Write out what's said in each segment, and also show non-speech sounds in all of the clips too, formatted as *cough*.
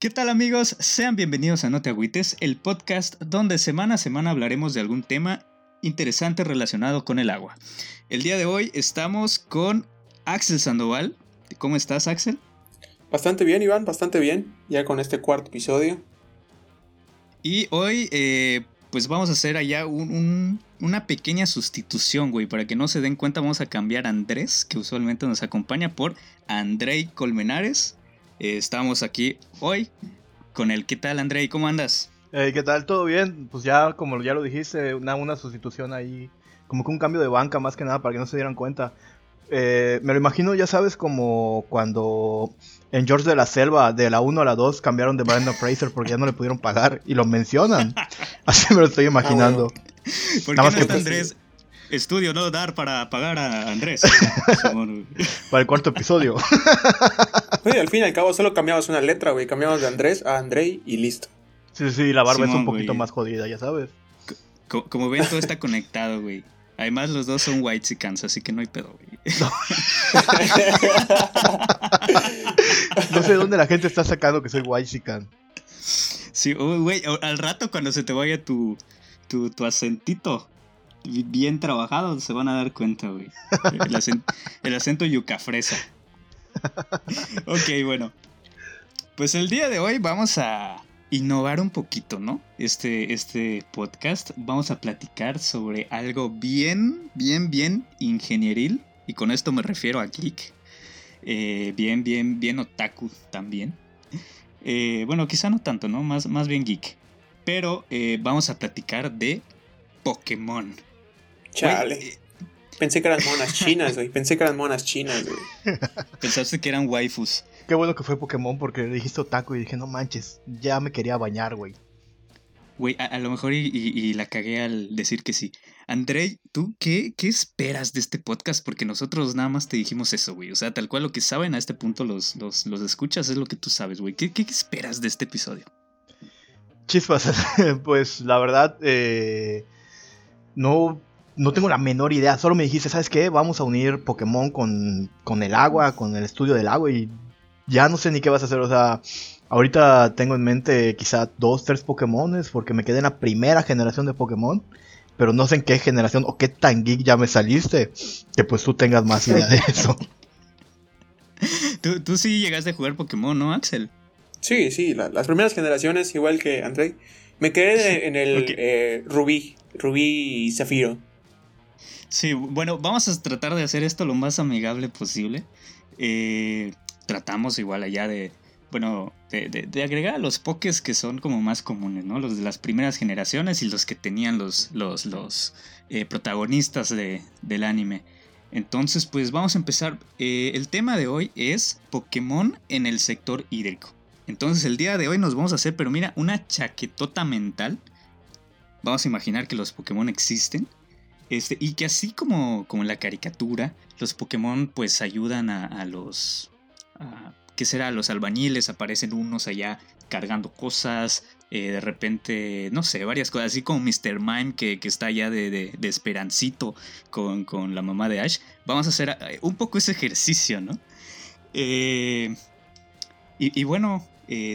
¿Qué tal amigos? Sean bienvenidos a No Te Agüites, el podcast donde semana a semana hablaremos de algún tema interesante relacionado con el agua. El día de hoy estamos con Axel Sandoval. ¿Cómo estás Axel? Bastante bien Iván, bastante bien, ya con este cuarto episodio. Y hoy eh, pues vamos a hacer allá una pequeña sustitución, güey. Para que no se den cuenta, vamos a cambiar a Andrés, que usualmente nos acompaña, por Andrei Colmenares. Eh, estamos aquí hoy con el ¿Qué tal, Andrei? ¿Cómo andas? ¿Qué tal? ¿Todo bien? Pues ya, como ya lo dijiste, una, una sustitución ahí, como que un cambio de banca más que nada para que no se dieran cuenta. Eh, me lo imagino, ya sabes, como cuando en George de la Selva, de la 1 a la 2, cambiaron de Brandon Fraser porque ya no le pudieron pagar y lo mencionan. *laughs* Así me lo estoy imaginando. ¿Por qué no está Andrés? Estudio no dar para pagar a Andrés. *laughs* para el cuarto episodio. *laughs* al fin y al cabo solo cambiamos una letra, güey. Cambiamos de Andrés a Andrei y listo. Sí, sí, la barba es un poquito más jodida, ya sabes. como ven, todo está conectado, güey. Además, los dos son white chicans, así que no hay pedo, güey. *laughs* No. sé dónde la gente está sacando que soy white chican. Sí, güey, al rato cuando se te vaya tu, tu, tu acentito bien trabajado, se van a dar cuenta, güey. El, acento, el acento yuca fresa. *laughs* ok, bueno. Pues el día de hoy vamos a innovar un poquito, ¿no? Este, este podcast. Vamos a platicar sobre algo bien, bien, bien ingenieril. Y con esto me refiero a geek. Eh, bien, bien, bien otaku también. Eh, bueno, quizá no tanto, ¿no? Más, más bien geek. Pero eh, vamos a platicar de Pokémon. Chale. Pensé que eran monas chinas, güey. Pensé que eran monas chinas, güey. *laughs* Pensaste que eran waifus. Qué bueno que fue Pokémon porque dijiste otaku y dije, no manches, ya me quería bañar, güey. Güey, a, lo mejor y, la cagué al decir que sí. Andrei, ¿tú qué, qué esperas de este podcast? Porque nosotros nada más te dijimos eso, güey. O sea, tal cual lo que saben a este punto los, los, escuchas es lo que tú sabes, güey. ¿Qué, ¿Qué, esperas de este episodio? Chispas, *laughs* pues la verdad, eh, no no tengo la menor idea. Solo me dijiste, ¿sabes qué? Vamos a unir Pokémon con, con el agua, con el estudio del agua y ya no sé ni qué vas a hacer. O sea, ahorita tengo en mente quizá dos, tres Pokémones porque me quedé en la primera generación de Pokémon. Pero no sé en qué generación o qué tan geek ya me saliste. Que pues tú tengas más idea de *laughs* eso. tú, sí llegaste a jugar Pokémon, ¿no, Axel? Sí, sí, las primeras generaciones, igual que André. Me quedé en el eh, Rubí, Rubí y Zafiro. Sí, bueno, vamos a tratar de hacer esto lo más amigable posible. Eh, tratamos igual allá de, bueno, de, agregar a los pokés que son como más comunes, ¿no? Los de las primeras generaciones y los que tenían los, los, los eh, protagonistas de, del anime. Entonces, pues vamos a empezar. Eh, el tema de hoy es Pokémon en el sector hídrico. Entonces, el día de hoy nos vamos a hacer, pero mira, una chaquetota mental. Vamos a imaginar que los Pokémon existen este, y que así como, como en la caricatura, los Pokémon pues ayudan a, los... ¿Qué será? Los albañiles, aparecen unos allá cargando cosas, eh, de repente, no sé, varias cosas, así como Mr. Mime que, está allá de, esperancito con, la mamá de Ash. Vamos a hacer eh, un poco ese ejercicio, ¿no? Eh, y, bueno,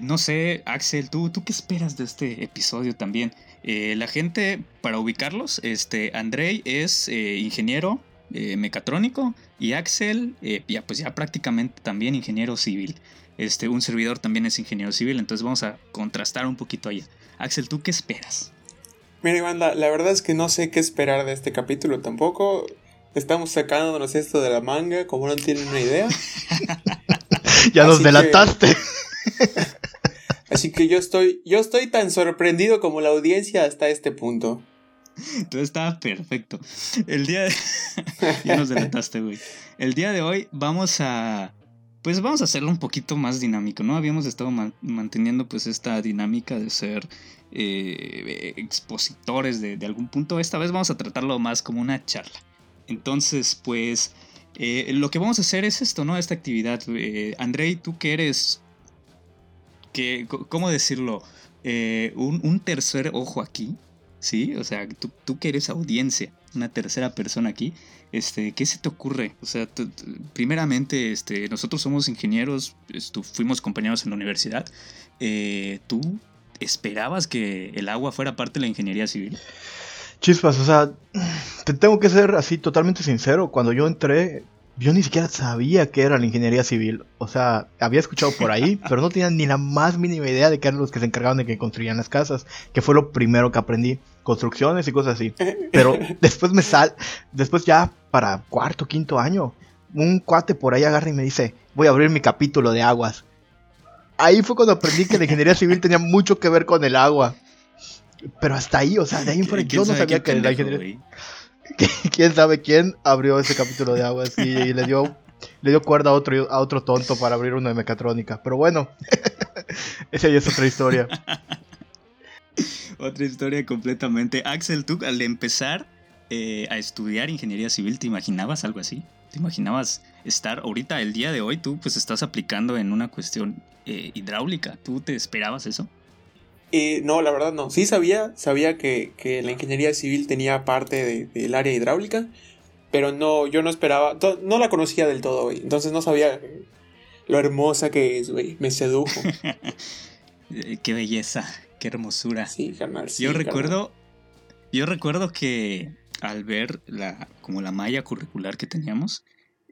no sé, Axel, ¿tú, ¿tú qué esperas de este episodio también? Eh, la gente, para ubicarlos, este, Andrei es eh, ingeniero eh, mecatrónico y Axel, ya, pues ya prácticamente también ingeniero civil. Este, un servidor también es ingeniero civil, entonces vamos a contrastar un poquito allá. Axel, ¿tú qué esperas? Mira, Iván, la, verdad es que no sé qué esperar de este capítulo tampoco. Estamos sacándonos esto de la manga, como no tienen una idea. *laughs* ya nos delataste. *laughs* Así que yo estoy, yo estoy tan sorprendido como la audiencia hasta este punto. Todo estaba perfecto. El día de... *laughs* ya nos delataste, güey. El día de hoy vamos a... Pues vamos a hacerlo un poquito más dinámico, ¿no? Habíamos estado manteniendo pues esta dinámica de ser eh, expositores de, algún punto. Esta vez vamos a tratarlo más como una charla. Entonces, pues... Eh, lo que vamos a hacer es esto, ¿no? Esta actividad. Eh, Andrei, tú que eres ¿cómo decirlo? Eh, un, tercer ojo aquí, ¿sí? O sea, tú, que eres audiencia, una tercera persona aquí. Este, ¿qué se te ocurre? O sea, primeramente, este, nosotros somos ingenieros, fuimos compañeros en la universidad. Eh, ¿Tú esperabas que el agua fuera parte de la ingeniería civil? Chispas, o sea, te tengo que ser así totalmente sincero. Cuando yo entré, yo ni siquiera sabía qué era la ingeniería civil. O sea, había escuchado por ahí, *laughs* pero no tenía ni la más mínima idea de qué eran los que se encargaban de que construían las casas, que fue lo primero que aprendí. Construcciones y cosas así. Pero *laughs* después me sal, después ya para cuarto, quinto año, un cuate por ahí agarra y me dice, voy a abrir mi capítulo de aguas. Ahí fue cuando aprendí que la ingeniería civil tenía mucho que ver con el agua. Pero hasta ahí, o sea, de ahí en fuera yo no sabía que la ingeniería... *laughs* quién sabe quién abrió ese capítulo de aguas y, le dio le dio cuerda a otro, a otro tonto para abrir uno de mecatrónica. Pero bueno, *laughs* esa ya es otra historia. otra historia completamente. Axel, tú al empezar eh, a estudiar ingeniería civil, ¿te imaginabas algo así? ¿Te imaginabas estar ahorita, el día de hoy, tú pues estás aplicando en una cuestión eh, hidráulica? ¿Tú te esperabas eso? Eh, no, la verdad no. Sí sabía, sabía que, la ingeniería civil tenía parte del área hidráulica, pero no, yo no esperaba, no la conocía del todo, güey. Entonces no sabía lo hermosa que es, güey. Me sedujo. *laughs* qué belleza, qué hermosura. Sí, carnal. yo recuerdo, yo recuerdo que al ver la, como la malla curricular que teníamos,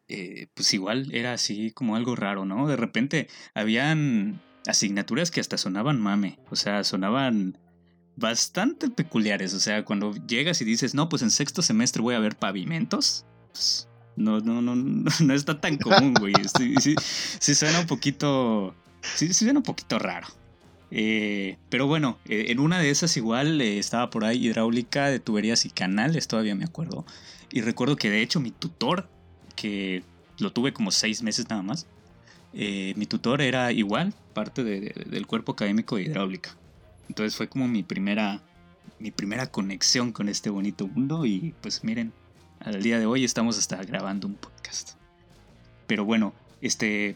eh, pues igual era así como algo raro, ¿no? De repente habían asignaturas que hasta sonaban mame, o sea, sonaban bastante peculiares, o sea, cuando llegas y dices, no, pues en sexto semestre voy a ver pavimentos, pues no, no, no, *laughs* no, está tan común, güey, sí, sí, suena un poquito, sí, suena un poquito raro. Eh, pero bueno, eh, en una de esas igual eh, estaba por ahí hidráulica de tuberías y canales, todavía me acuerdo. Y recuerdo que de hecho mi tutor, que lo tuve como seis meses nada más, eh, mi tutor era igual, parte del cuerpo académico de hidráulica. Entonces fue como mi primera, mi primera conexión con este bonito mundo y pues miren, al día de hoy estamos hasta grabando un podcast. Pero bueno, este,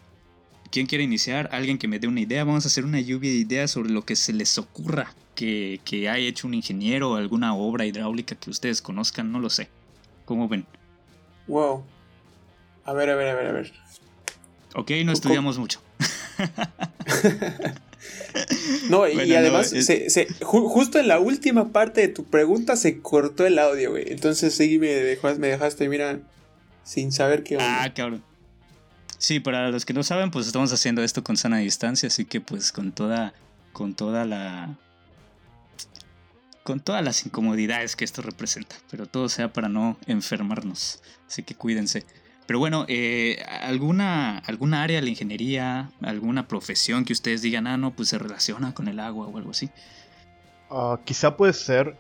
¿quién quiere iniciar? Alguien que me dé una idea. Vamos a hacer una lluvia de ideas sobre lo que se les ocurra que, que haya hecho un ingeniero o alguna obra hidráulica que ustedes conozcan, no lo sé. ¿Cómo ven? Wow. A ver, a ver, a ver, a ver. Ok, no estudiamos mucho. *laughs* no, y además, justo en la última parte de tu pregunta se cortó el audio, güey. Entonces sí me, dejaste, me dejaste, mira, sin saber qué onda. Ah, cabrón. Sí, para los que no saben, pues estamos haciendo esto con sana distancia, así que pues con toda, con toda la, con todas las incomodidades que esto representa, pero todo sea para no enfermarnos, así que cuídense. Pero bueno, eh, ¿alguna, ¿alguna área de la ingeniería, alguna profesión que ustedes digan, ah, no, pues se relaciona con el agua o algo así? Ah, quizá puede ser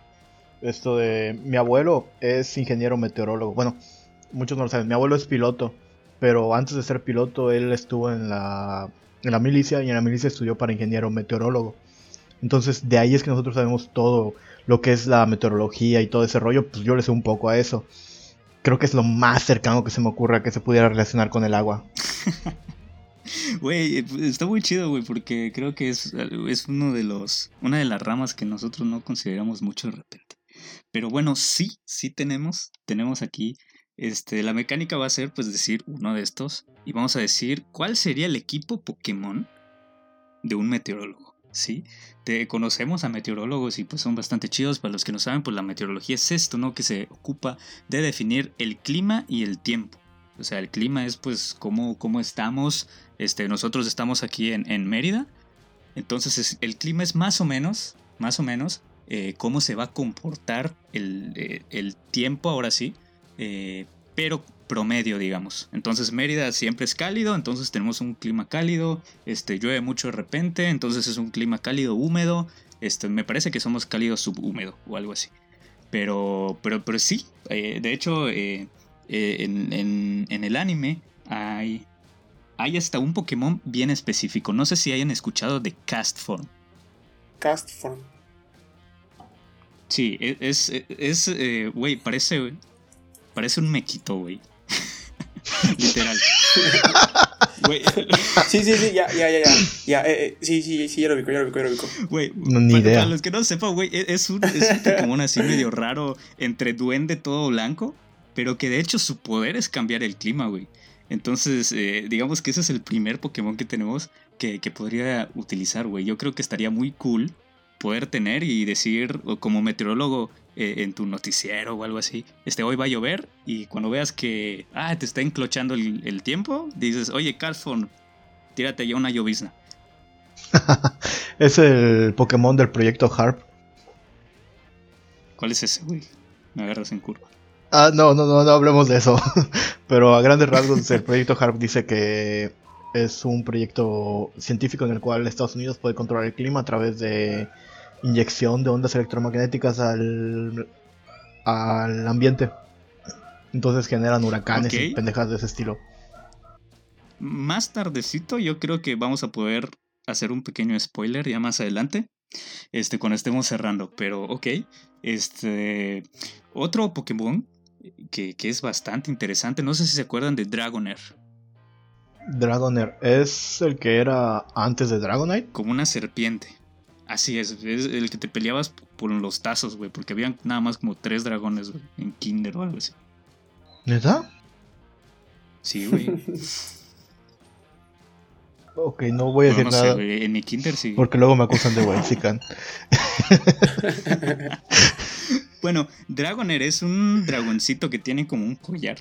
esto de... Mi abuelo es ingeniero meteorólogo. Bueno, muchos no lo saben. Mi abuelo es piloto, pero antes de ser piloto, él estuvo en la, en la milicia y en la milicia estudió para ingeniero meteorólogo. Entonces, de ahí es que nosotros sabemos todo lo que es la meteorología y todo ese rollo. Pues yo le sé un poco a eso creo que es lo más cercano que se me ocurra que se pudiera relacionar con el agua. *laughs* Güey, está muy chido, güey, porque creo que es, es uno de los, una de las ramas que nosotros no consideramos mucho de repente. Pero bueno, sí, sí tenemos, tenemos aquí, este, la mecánica va a ser, pues, decir uno de estos y vamos a decir cuál sería el equipo Pokémon de un meteorólogo. ¿Sí? Te conocemos a meteorólogos y pues son bastante chidos. Para los que no saben, pues la meteorología es esto, ¿no? Que se ocupa de definir el clima y el tiempo. O sea, el clima es pues cómo, cómo estamos. Este, nosotros estamos aquí en, Mérida. Entonces el clima es más o menos, más o menos, eh, cómo se va a comportar el, eh, tiempo ahora sí. Eh, pero promedio, digamos. Entonces Mérida siempre es cálido, entonces tenemos un clima cálido, este, llueve mucho de repente, entonces es un clima cálido húmedo, este, me parece que somos cálido subhúmedo o algo así. Pero, pero, pero sí, eh, de hecho eh, eh, en, el anime hay, hay hasta un Pokémon bien específico. No sé si hayan escuchado de Castform. Castform. Sí, e, es, es, güey, parece, parece un mequito, güey. *laughs* Literal. Güey. Sí, sí, sí, ya, ya, ya, ya. ya eh, eh, sí, sí, sí, ya lo ubico, ya lo ubico, ya lo ubico. Güey, No, ni para, idea. para los que no sepan, güey, e- es un, es un Pokémon así medio raro entre duende todo blanco, pero que de hecho su poder es cambiar el clima, güey. Entonces, eh, digamos que ese es el primer Pokémon que tenemos que, que podría utilizar, güey. Yo creo que estaría muy cool poder tener y decir, o como meteorólogo eh, en tu noticiero o algo así, este hoy va a llover y cuando veas que, ah, te está enclochando el, el tiempo, dices, oye, Carlson, tírate ya una llovizna. *laughs* Es el Pokémon del proyecto Harp. ¿Cuál es ese, güey? Me agarras en curva. Ah, no, no, no, no hablemos de eso. *laughs* Pero a grandes rasgos, el proyecto HARP dice que es un proyecto científico en el cual Estados Unidos puede controlar el clima a través de inyección de ondas electromagnéticas al, al ambiente. Entonces generan huracanes y pendejas de ese estilo. Más tardecito yo creo que vamos a poder hacer un pequeño spoiler ya más adelante. Este, cuando estemos cerrando. Pero ok. Este. Otro Pokémon que, que es bastante interesante. No sé si se acuerdan de Dragonair. Dragonair es el que era antes de Dragonite. Como una serpiente. Así es, es el que te peleabas por los tazos, güey. Porque habían nada más como tres dragones, güey. En Kinder o algo así. ¿Neta? Sí, güey. *laughs* Ok, no voy a No, decir no sé, nada. güey. En mi Kinder sí. porque luego me acusan de Waxican. *laughs* Bueno, Dragonair es un dragoncito que tiene como un collar.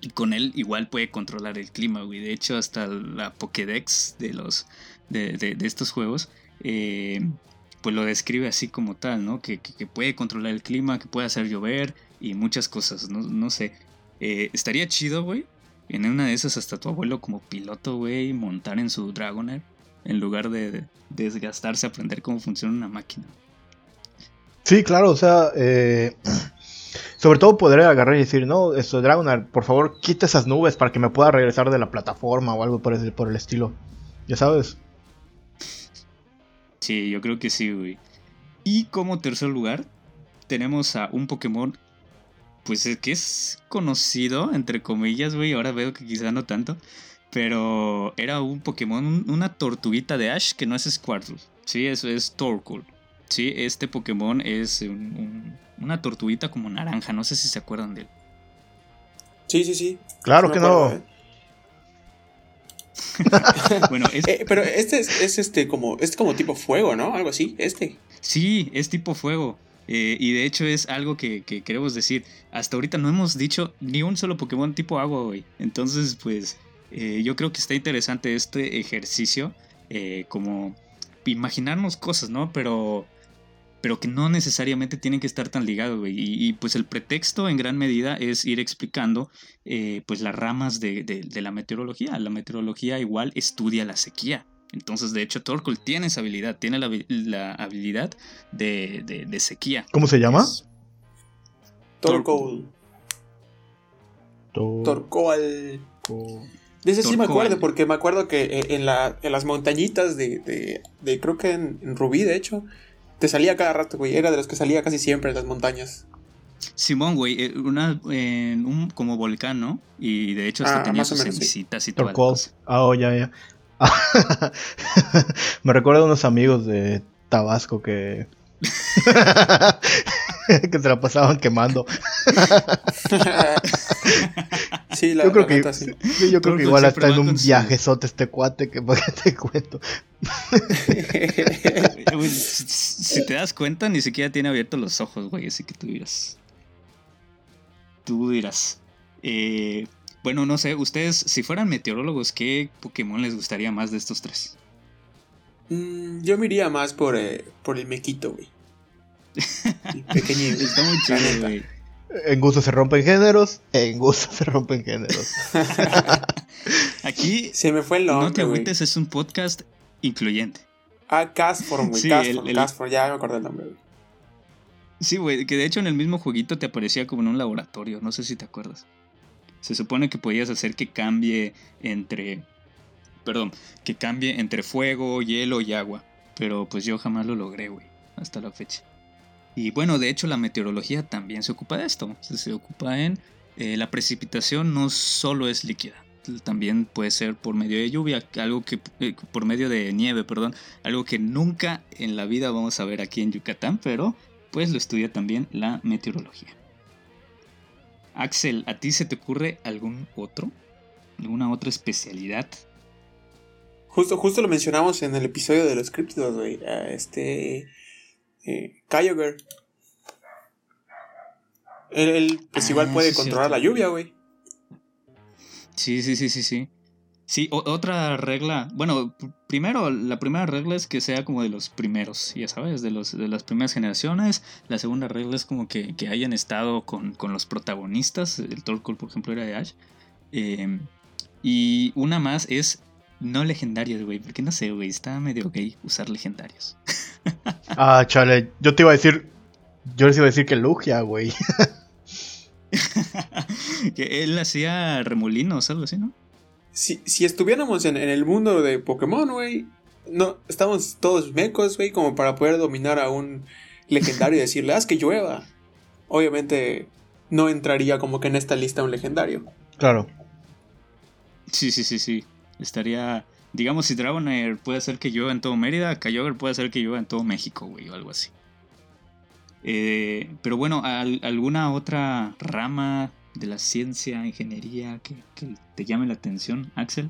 Y con él igual puede controlar el clima, güey. De hecho, hasta la Pokédex de los. de, de- estos juegos. eh, pues lo describe así como tal, ¿no? Que, que- puede controlar el clima, que puede hacer llover y muchas cosas. No, no sé. Eh, estaría chido, güey. En una de esas hasta tu abuelo como piloto, güey, montar en su Dragonair. En lugar de, de desgastarse a aprender cómo funciona una máquina. Sí, claro, o sea, eh, sobre todo poder agarrar y decir, no, esto Dragonair, por favor, quita esas nubes para que me pueda regresar de la plataforma o algo por el, por el estilo. Ya sabes. Sí, yo creo que sí, güey. Y como tercer lugar, tenemos a un Pokémon, pues es que es conocido, entre comillas, güey. Ahora veo que quizá no tanto. Pero era un Pokémon, un- una tortuguita de Ash que no es Squirtle. Sí, eso es Torkoal. Sí, este Pokémon es un- un- una tortuguita como naranja. No sé si se acuerdan de él. Sí, sí, sí. Claro Sí que acuerdo, no. ¿eh? *laughs* Bueno, es, Eh, pero este es, es este como es como tipo fuego, ¿no? Algo así, este. Sí, es tipo fuego. Eh, y de hecho es algo que, que queremos decir. Hasta ahorita no hemos dicho ni un solo Pokémon tipo agua, güey. Entonces, pues, eh, yo creo que está interesante este ejercicio. eh, como imaginarnos cosas, ¿no? Pero, pero que no necesariamente tienen que estar tan ligados, güey. Y, y, pues el pretexto en gran medida es ir explicando eh, pues las ramas de, de- de la meteorología. La meteorología igual estudia la sequía. Entonces, de hecho, Torkoal tiene esa habilidad, tiene la, la habilidad de, de- de sequía. ¿Cómo se llama? Es- Torkoal. To- Torkoal. to- De ese sí me acuerdo, porque me acuerdo que eh, en, la, en las montañitas de, de, de- creo que en, en Rubí, de hecho, te salía cada rato, güey. Era de los que salía casi siempre en las montañas. Simón, güey, eh, una, un como volcán, ¿no? Y de hecho hasta Ah, tenía sus menos, sí. cenicitas y cosa. Ah, oh, ya, ya. *laughs* Me recuerdo a unos amigos de Tabasco que. *laughs* *laughs* que se la pasaban quemando. *laughs* sí, la, yo creo la que, neta, sí. sí, yo creo que Torkoal igual está en un viajezote este cuate que *laughs* para te cuento. Güey, si te das cuenta, ni siquiera tiene abiertos los ojos, güey, así que tú dirás. Tú dirás. Eh, bueno, no sé, ustedes, si fueran meteorólogos, ¿qué Pokémon les gustaría más de estos tres? Mm, yo me iría más por, eh, por el mequito, güey. El pequeñito. *laughs* Está muy chido, güey. En gusto se rompen géneros, en gusto se rompen géneros. *laughs* Aquí, Se me fue el No te nombre, agüites, es un podcast incluyente. Ah, Castform, güey. Sí, Castform, el- el- Castform, ya me acordé el nombre, güey. Sí, güey, que de hecho en el mismo jueguito te aparecía como en un laboratorio, no sé si te acuerdas. Se supone que podías hacer que cambie entre... Perdón, que cambie entre fuego, hielo y agua. Pero pues yo jamás lo logré, güey, hasta la fecha. Y bueno, de hecho la meteorología también se ocupa de esto. Se, ocupa en... eh, la precipitación no solo es líquida. también puede ser por medio de lluvia, algo que eh, por medio de nieve, perdón, algo que nunca en la vida vamos a ver aquí en Yucatán, pero pues lo estudia también la meteorología. Axel, ¿a ti se te ocurre algún otro? ¿Alguna otra especialidad? Justo, justo lo mencionamos en el episodio de los críptidos, güey. Este. Eh, Kyogre. Él, pues igual Ah, puede sí, controlar la lluvia, güey. Sí, sí, sí, sí, sí. Sí, otra regla. Bueno, pr- primero, la primera regla es que sea como de los primeros, ya sabes, de, los, de las primeras generaciones. La segunda regla es como que, que hayan estado con, con los protagonistas. El Torkoal, por ejemplo, era de Ash. Eh, y una más es no legendarios, güey. Porque no sé, güey, está medio gay usar legendarios. *laughs* Ah, chale, yo te iba a decir. Yo les iba a decir que Lugia, güey. *laughs* que él hacía remolinos, algo así, ¿no? Si, si estuviéramos en, en el mundo de Pokémon, güey. No, estamos todos mecos, güey, como para poder dominar a un legendario y decirle, haz que llueva. Obviamente no entraría como que en esta lista un legendario. Claro. Sí, sí, sí, sí. Estaría. Digamos, si Dragonair puede hacer que llueva en todo Mérida, Kyogre puede hacer que llueva en todo México, güey, o algo así. Eh, pero bueno, ¿al- ¿alguna otra rama de la ciencia, ingeniería que, que te llame la atención, Axel?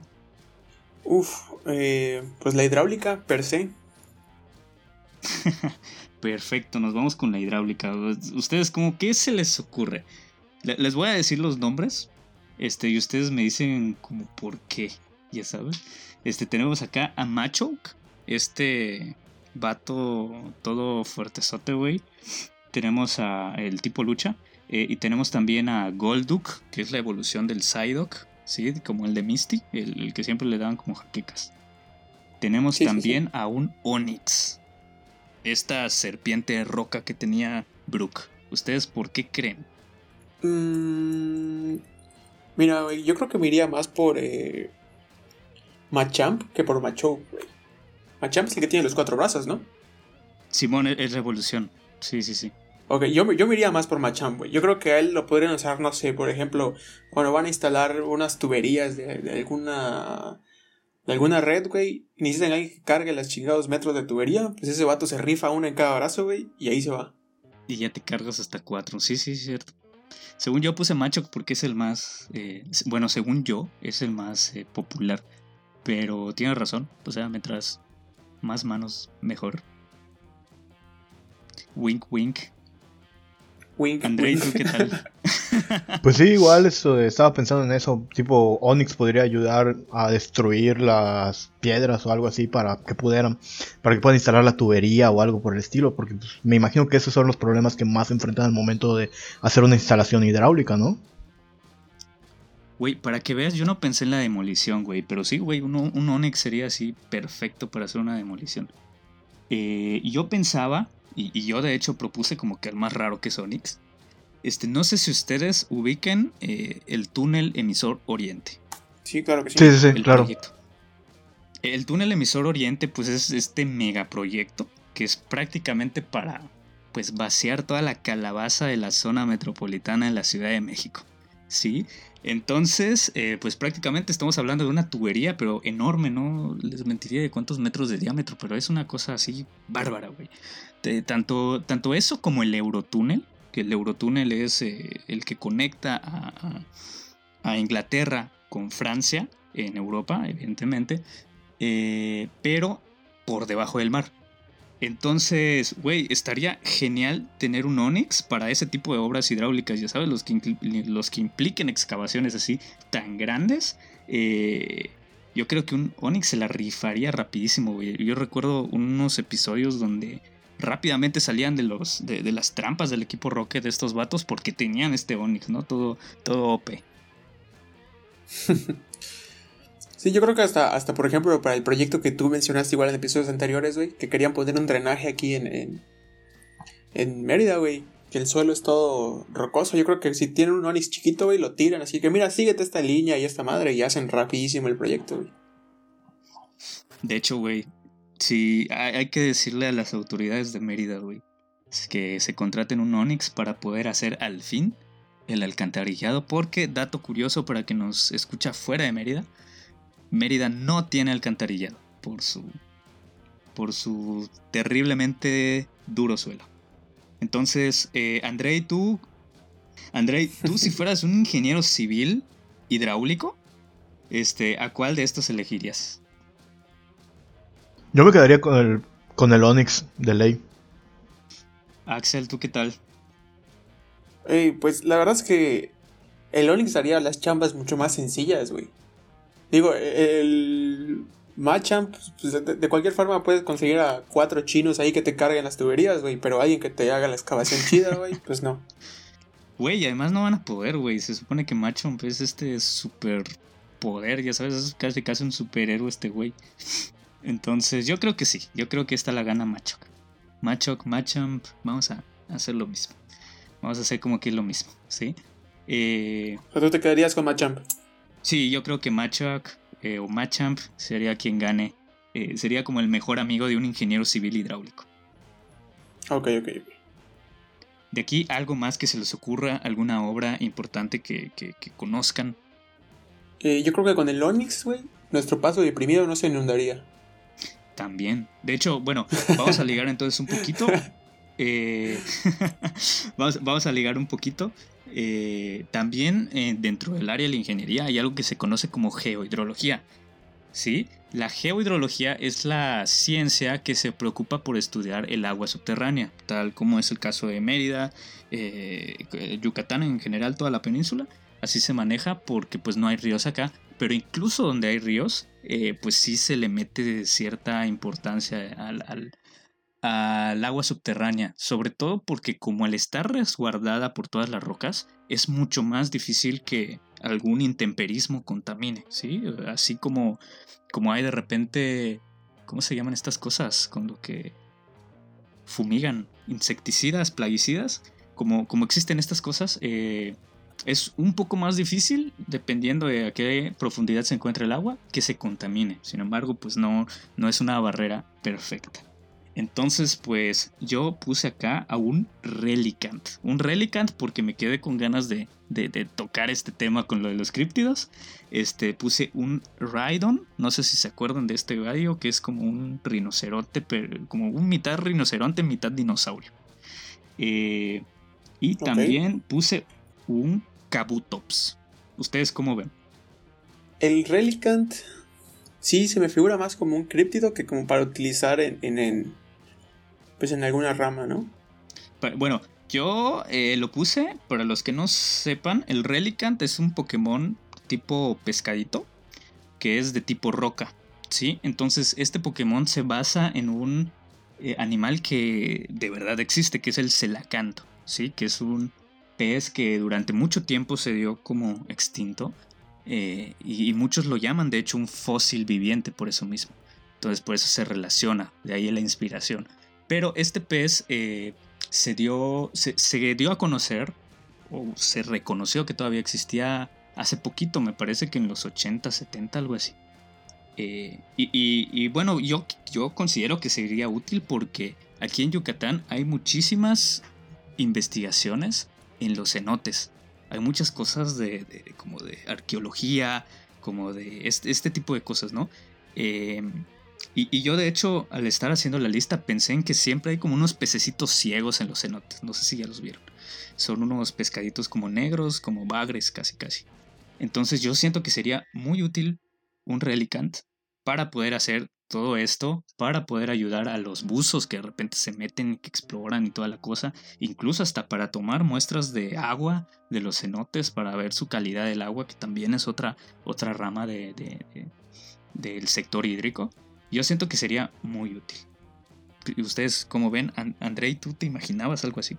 Uf, eh, pues la hidráulica per se. *laughs* Perfecto, nos vamos con la hidráulica. ¿Ustedes como qué se les ocurre? Le- Les voy a decir los nombres. Este, y ustedes me dicen como por qué, ya sabes. Este, tenemos acá a Machoke, este vato todo fuertezote, güey. Tenemos a el tipo lucha. eh, y tenemos también a Golduck, que es la evolución del Psyduck, ¿sí? Como el de Misty, el, el que siempre le daban como jaquecas. Tenemos Sí, sí, sí. también a un Onix, esta serpiente roca que tenía Brook. ¿Ustedes por qué creen? Mm, mira, yo creo que me iría más por eh, Machamp que por Machoke, güey. Machamp es el que tiene los cuatro brazos, ¿no? Simón es revolución. Sí, sí, sí. Ok, yo, yo me iría más por Machamp, güey. Yo creo que a él lo podrían usar, no sé, por ejemplo, cuando van a instalar unas tuberías de, de alguna de alguna red, güey, y necesitan alguien que cargue los chingados metros de tubería, pues ese vato se rifa una en cada brazo, güey, y ahí se va. Y ya te cargas hasta cuatro. Sí, sí, es cierto. Según yo puse Machoke porque es el más. eh, bueno, según yo, es el más eh, popular. Pero tienes razón. O sea, mientras más manos, mejor. Wink, wink. Wink, Andrei, wink. ¿tú qué tal? *laughs* *laughs* Pues sí, igual eso, estaba pensando en eso. Tipo, Onix podría ayudar a destruir las piedras o algo así para que pudieran, para que puedan instalar la tubería o algo por el estilo. Porque pues, me imagino que esos son los problemas que más se enfrentan al momento de hacer una instalación hidráulica, ¿no? Güey, para que veas, yo no pensé en la demolición, güey. Pero sí, güey, un, un Onix sería así perfecto para hacer una demolición. Eh, yo pensaba, y, y yo de hecho propuse como que el más raro que es Onix. Este, no sé si ustedes ubiquen eh, el túnel emisor Oriente. Sí, claro que sí. Sí, sí, sí, el claro. proyecto. El túnel emisor Oriente, pues es este megaproyecto que es prácticamente para pues vaciar toda la calabaza de la zona metropolitana en la Ciudad de México. ¿Sí? Entonces, eh, pues prácticamente estamos hablando de una tubería, pero enorme, ¿no? Les mentiría de cuántos metros de diámetro, pero es una cosa así bárbara, güey. Tanto, tanto eso como el Eurotúnel, que el Eurotúnel es eh, el que conecta a Inglaterra con Francia, en Europa, evidentemente, eh, pero por debajo del mar. Entonces, güey, estaría genial tener un Onix para ese tipo de obras hidráulicas, ya sabes, los que, los que impliquen excavaciones así tan grandes. eh, yo creo que un Onix se la rifaría rapidísimo, güey. Yo recuerdo unos episodios donde rápidamente salían de, los, de las trampas del equipo Rocket de estos vatos porque tenían este Onix, ¿no? Todo, todo OP. *laughs* Sí, yo creo que hasta, hasta, por ejemplo, para el proyecto que tú mencionaste igual en episodios anteriores, güey, que querían poner un drenaje aquí en, en, Mérida, güey, que el suelo es todo rocoso. Yo creo que si tienen un Onix chiquito, güey, lo tiran así que, mira, síguete esta línea y esta madre y hacen rapidísimo el proyecto, güey. De hecho, güey, sí, hay, hay que decirle a las autoridades de Mérida, güey, que se contraten un Onix para poder hacer al fin el alcantarillado porque, dato curioso para que nos escucha fuera de Mérida, Mérida no tiene alcantarillado por su, por su terriblemente duro suelo. Entonces, eh, Andrei, tú, Andrei, tú si *laughs* fueras un ingeniero civil hidráulico, este, ¿a cuál de estos elegirías? Yo me quedaría con el, con el Onix de ley. Axel, ¿tú qué tal? pues la verdad es que el Onix haría las chambas mucho más sencillas, güey. Digo, el Machamp, pues, de, cualquier forma puedes conseguir a cuatro chinos ahí que te carguen las tuberías, güey. Pero alguien que te haga la excavación chida, güey, pues no. Güey, además no van a poder, güey. Se supone que Machamp es este super poder, ya sabes, es casi casi un superhéroe este güey. Entonces, yo creo que sí. Yo creo que esta la gana Machok. Machok, Machamp, vamos a hacer lo mismo. Vamos a hacer como que es lo mismo, ¿sí? Eh, ¿Tú te quedarías con Machamp? Sí, yo creo que Machok eh, o Machamp sería quien gane. Eh, sería como el mejor amigo de un ingeniero civil hidráulico. Ok, ok, ok. De aquí, algo más que se les ocurra, alguna obra importante que, que, conozcan. Eh, yo creo que con el Onix, güey, nuestro paso deprimido no se inundaría. También. De hecho, bueno, vamos a ligar entonces un poquito. *laughs* Eh, *laughs* vamos, vamos, a ligar un poquito. Eh, también eh, dentro del área de la ingeniería hay algo que se conoce como geohidrología. ¿sí? La geohidrología es la ciencia que se preocupa por estudiar el agua subterránea, tal como es el caso de Mérida, Yucatán en general, toda la península. Así se maneja porque pues no hay ríos acá, pero incluso donde hay ríos, pues sí se le mete cierta importancia al, al agua subterránea, sobre todo porque como al estar resguardada por todas las rocas, es mucho más difícil que algún intemperismo contamine, ¿sí? Así como, como hay de repente, ¿cómo se llaman estas cosas? Con lo que fumigan, insecticidas, plaguicidas, como, como existen estas cosas, eh, es un poco más difícil, dependiendo de a qué profundidad se encuentra el agua, que se contamine. Sin embargo, pues no, no es una barrera perfecta. Entonces, pues yo puse acá a un Relicant. Un Relicant porque me quedé con ganas de, tocar este tema con lo de los críptidos. Este, puse un Rhydon. No sé si se acuerdan de este gallo, que es como un rinoceronte, pero como un mitad rinoceronte, mitad dinosaurio. Eh, y también puse un Kabutops. ¿Ustedes cómo ven? El Relicant sí se me figura más como un críptido que como para utilizar en, pues en alguna rama, ¿no? Bueno, yo eh, lo puse, para los que no sepan, el Relicant es un Pokémon tipo pescadito, que es de tipo roca, ¿sí? Entonces este Pokémon se basa en un eh, animal que de verdad existe, que es el Celacanto, ¿sí? Que es un pez que durante mucho tiempo se dio como extinto. Eh, y, y, muchos lo llaman de hecho un fósil viviente por eso mismo. Entonces por eso se relaciona, de ahí la inspiración. Pero este pez eh, se, dio, se, dio a conocer, o se reconoció que todavía existía hace poquito, me parece que en los 80, 70, algo así. Eh, y, bueno, yo, yo considero que sería útil porque aquí en Yucatán hay muchísimas investigaciones en los cenotes. Hay muchas cosas de, como de arqueología, como de este, este tipo de cosas, ¿no? Eh, y, yo de hecho, al estar haciendo la lista, pensé en que siempre hay como unos pececitos ciegos en los cenotes. No sé si ya los vieron. Son unos pescaditos como negros, como bagres, casi casi. Entonces yo siento que sería muy útil un relicant para poder hacer todo esto, para poder ayudar a los buzos que de repente se meten, que exploran y toda la cosa, incluso hasta para tomar muestras de agua de los cenotes para ver su calidad del agua, que también es otra, otra rama de, del sector hídrico. Yo siento que sería muy útil. ¿Ustedes cómo ven? Andrei, ¿tú te imaginabas algo así?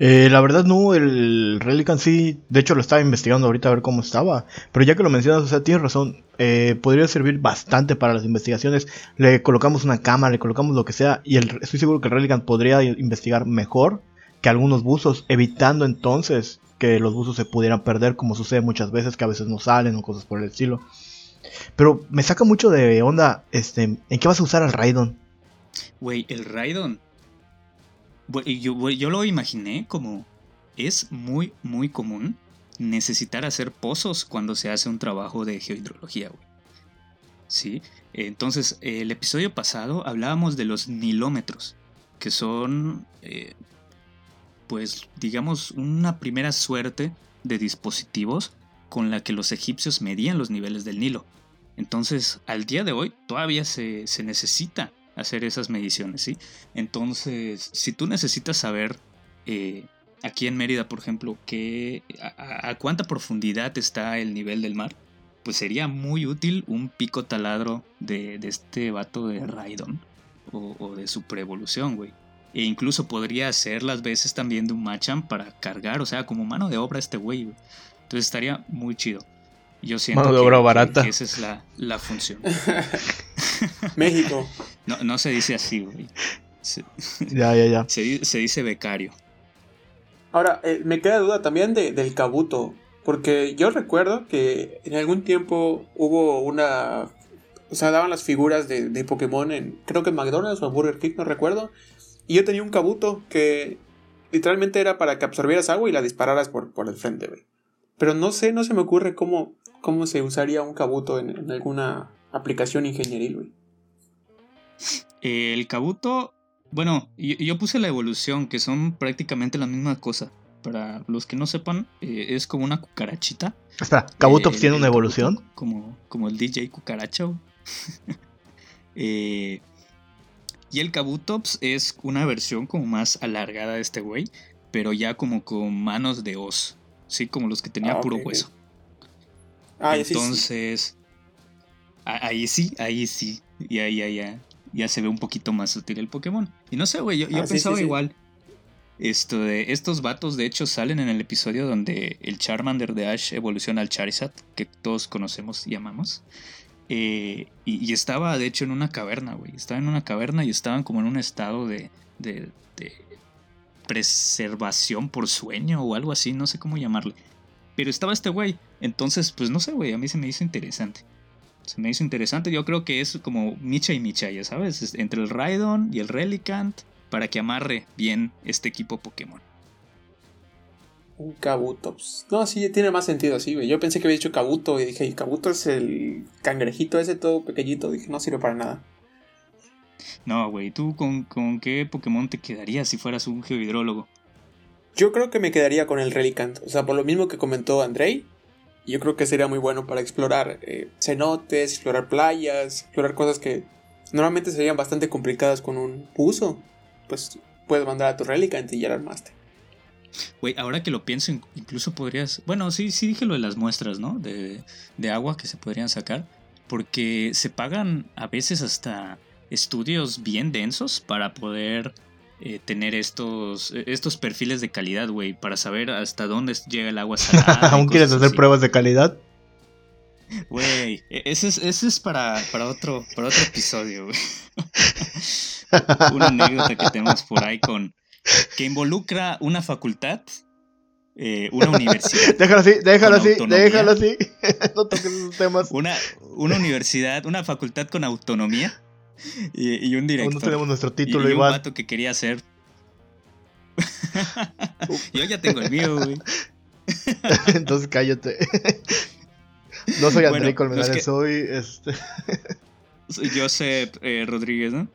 Eh, la verdad no, el Relican sí, de hecho lo estaba investigando ahorita a ver cómo estaba, pero ya que lo mencionas, o sea, tienes razón, eh, podría servir bastante para las investigaciones, le colocamos una cámara, le colocamos lo que sea, y el, estoy seguro que el Relican podría investigar mejor que algunos buzos, evitando entonces que los buzos se pudieran perder, como sucede muchas veces, que a veces no salen o cosas por el estilo. Pero me saca mucho de onda, este, ¿en qué vas a usar al Raidon? Güey, el Raidon. Yo, lo imaginé como es muy, muy común necesitar hacer pozos cuando se hace un trabajo de geohidrología, güey. Sí, entonces el episodio pasado hablábamos de los nilómetros, que son, eh, pues, digamos, una primera suerte de dispositivos con la que los egipcios medían los niveles del Nilo. Entonces, al día de hoy todavía se, necesita hacer esas mediciones, ¿sí? Entonces, si tú necesitas saber eh, aquí en Mérida, por ejemplo, que, a, cuánta profundidad está el nivel del mar, pues sería muy útil un pico taladro de, este vato de Raidon o, de su preevolución, güey. E incluso podría hacer las veces también de un Machan para cargar, o sea, como mano de obra este güey, güey. Entonces estaría muy chido. Yo siento mano de obra barata. Que, esa es la, función. *laughs* México. No, no se dice así, güey. ya, ya, ya. se dice becario. Ahora, eh, me queda duda también de, del Kabuto, porque yo recuerdo que en algún tiempo hubo una... O sea, daban las figuras de, de Pokémon en, creo que en McDonald's o en Burger King, no recuerdo. Y yo tenía un Kabuto que literalmente era para que absorbieras agua y la dispararas por, por el frente, güey. Pero no sé, no se me ocurre cómo, cómo se usaría un Kabuto en, alguna aplicación ingenieril, güey. El Kabuto bueno, yo, puse la evolución, que son prácticamente la misma cosa. Para los que no sepan, eh, es como una cucarachita. Espera, ¿Kabutops tiene una evolución? como, como el DJ Cucaracho. *laughs* Eh, y el Kabutops es una versión como más alargada de este güey, pero ya como con manos de os. Sí, como los que tenía ah, puro hueso. Ah, Entonces, ahí sí, ahí sí. Ya, ya, ya ya se ve un poquito más útil el Pokémon. Y no sé, güey, yo, ah, pensaba igual. Esto de, estos vatos, de hecho, salen en el episodio donde el Charmander de Ash evoluciona al Charizard, que todos conocemos y amamos. Eh, y, estaba, de hecho, en una caverna, güey. Estaba en una caverna y estaban como en un estado de, de, de preservación por sueño o algo así, no sé cómo llamarle. Pero estaba este güey. Entonces, pues no sé, güey, a mí se me hizo interesante se me hizo interesante. Yo creo que es como Micha y Micha, ya sabes, entre el Raidon y el Relicant para que amarre bien este equipo Pokémon. Un Kabutops. No, sí, tiene más sentido así, güey. Yo pensé que había dicho Kabuto y dije, Kabuto es el cangrejito ese todo pequeñito. Dije, no sirve para nada. No, güey, ¿tú con, con qué Pokémon te quedarías si fueras un geohidrólogo? Yo creo que me quedaría con el Relicant. O sea, por lo mismo que comentó Andrei, yo creo que sería muy bueno para explorar eh, cenotes, explorar playas, explorar cosas que normalmente serían bastante complicadas con un uso. Pues puedes mandar a tu Relicant y ya la armaste. Güey, ahora que lo pienso, incluso podrías. Bueno, sí, sí dije lo de las muestras, ¿no? De, de agua que se podrían sacar. Porque se pagan a veces hasta estudios bien densos para poder eh, tener estos, eh, estos perfiles de calidad, güey, para saber hasta dónde llega el agua *laughs* salada. ¿Aún quieres hacer pruebas de calidad? Güey, e, ese es, ese es para, para, otro, para otro episodio, güey. *laughs* una anécdota que tenemos por ahí con que involucra una facultad, eh, una universidad. *laughs* Déjalo así, déjalo así, déjalo así. no toques esos temas. Una, una universidad, una facultad con autonomía y, un director. No tenemos nuestro título y, igual. un vato que quería hacer. Yo ya tengo el mío, güey. *laughs* Entonces cállate. No soy André Colmenares, soy este. Soy Joseph eh, Rodríguez, ¿no?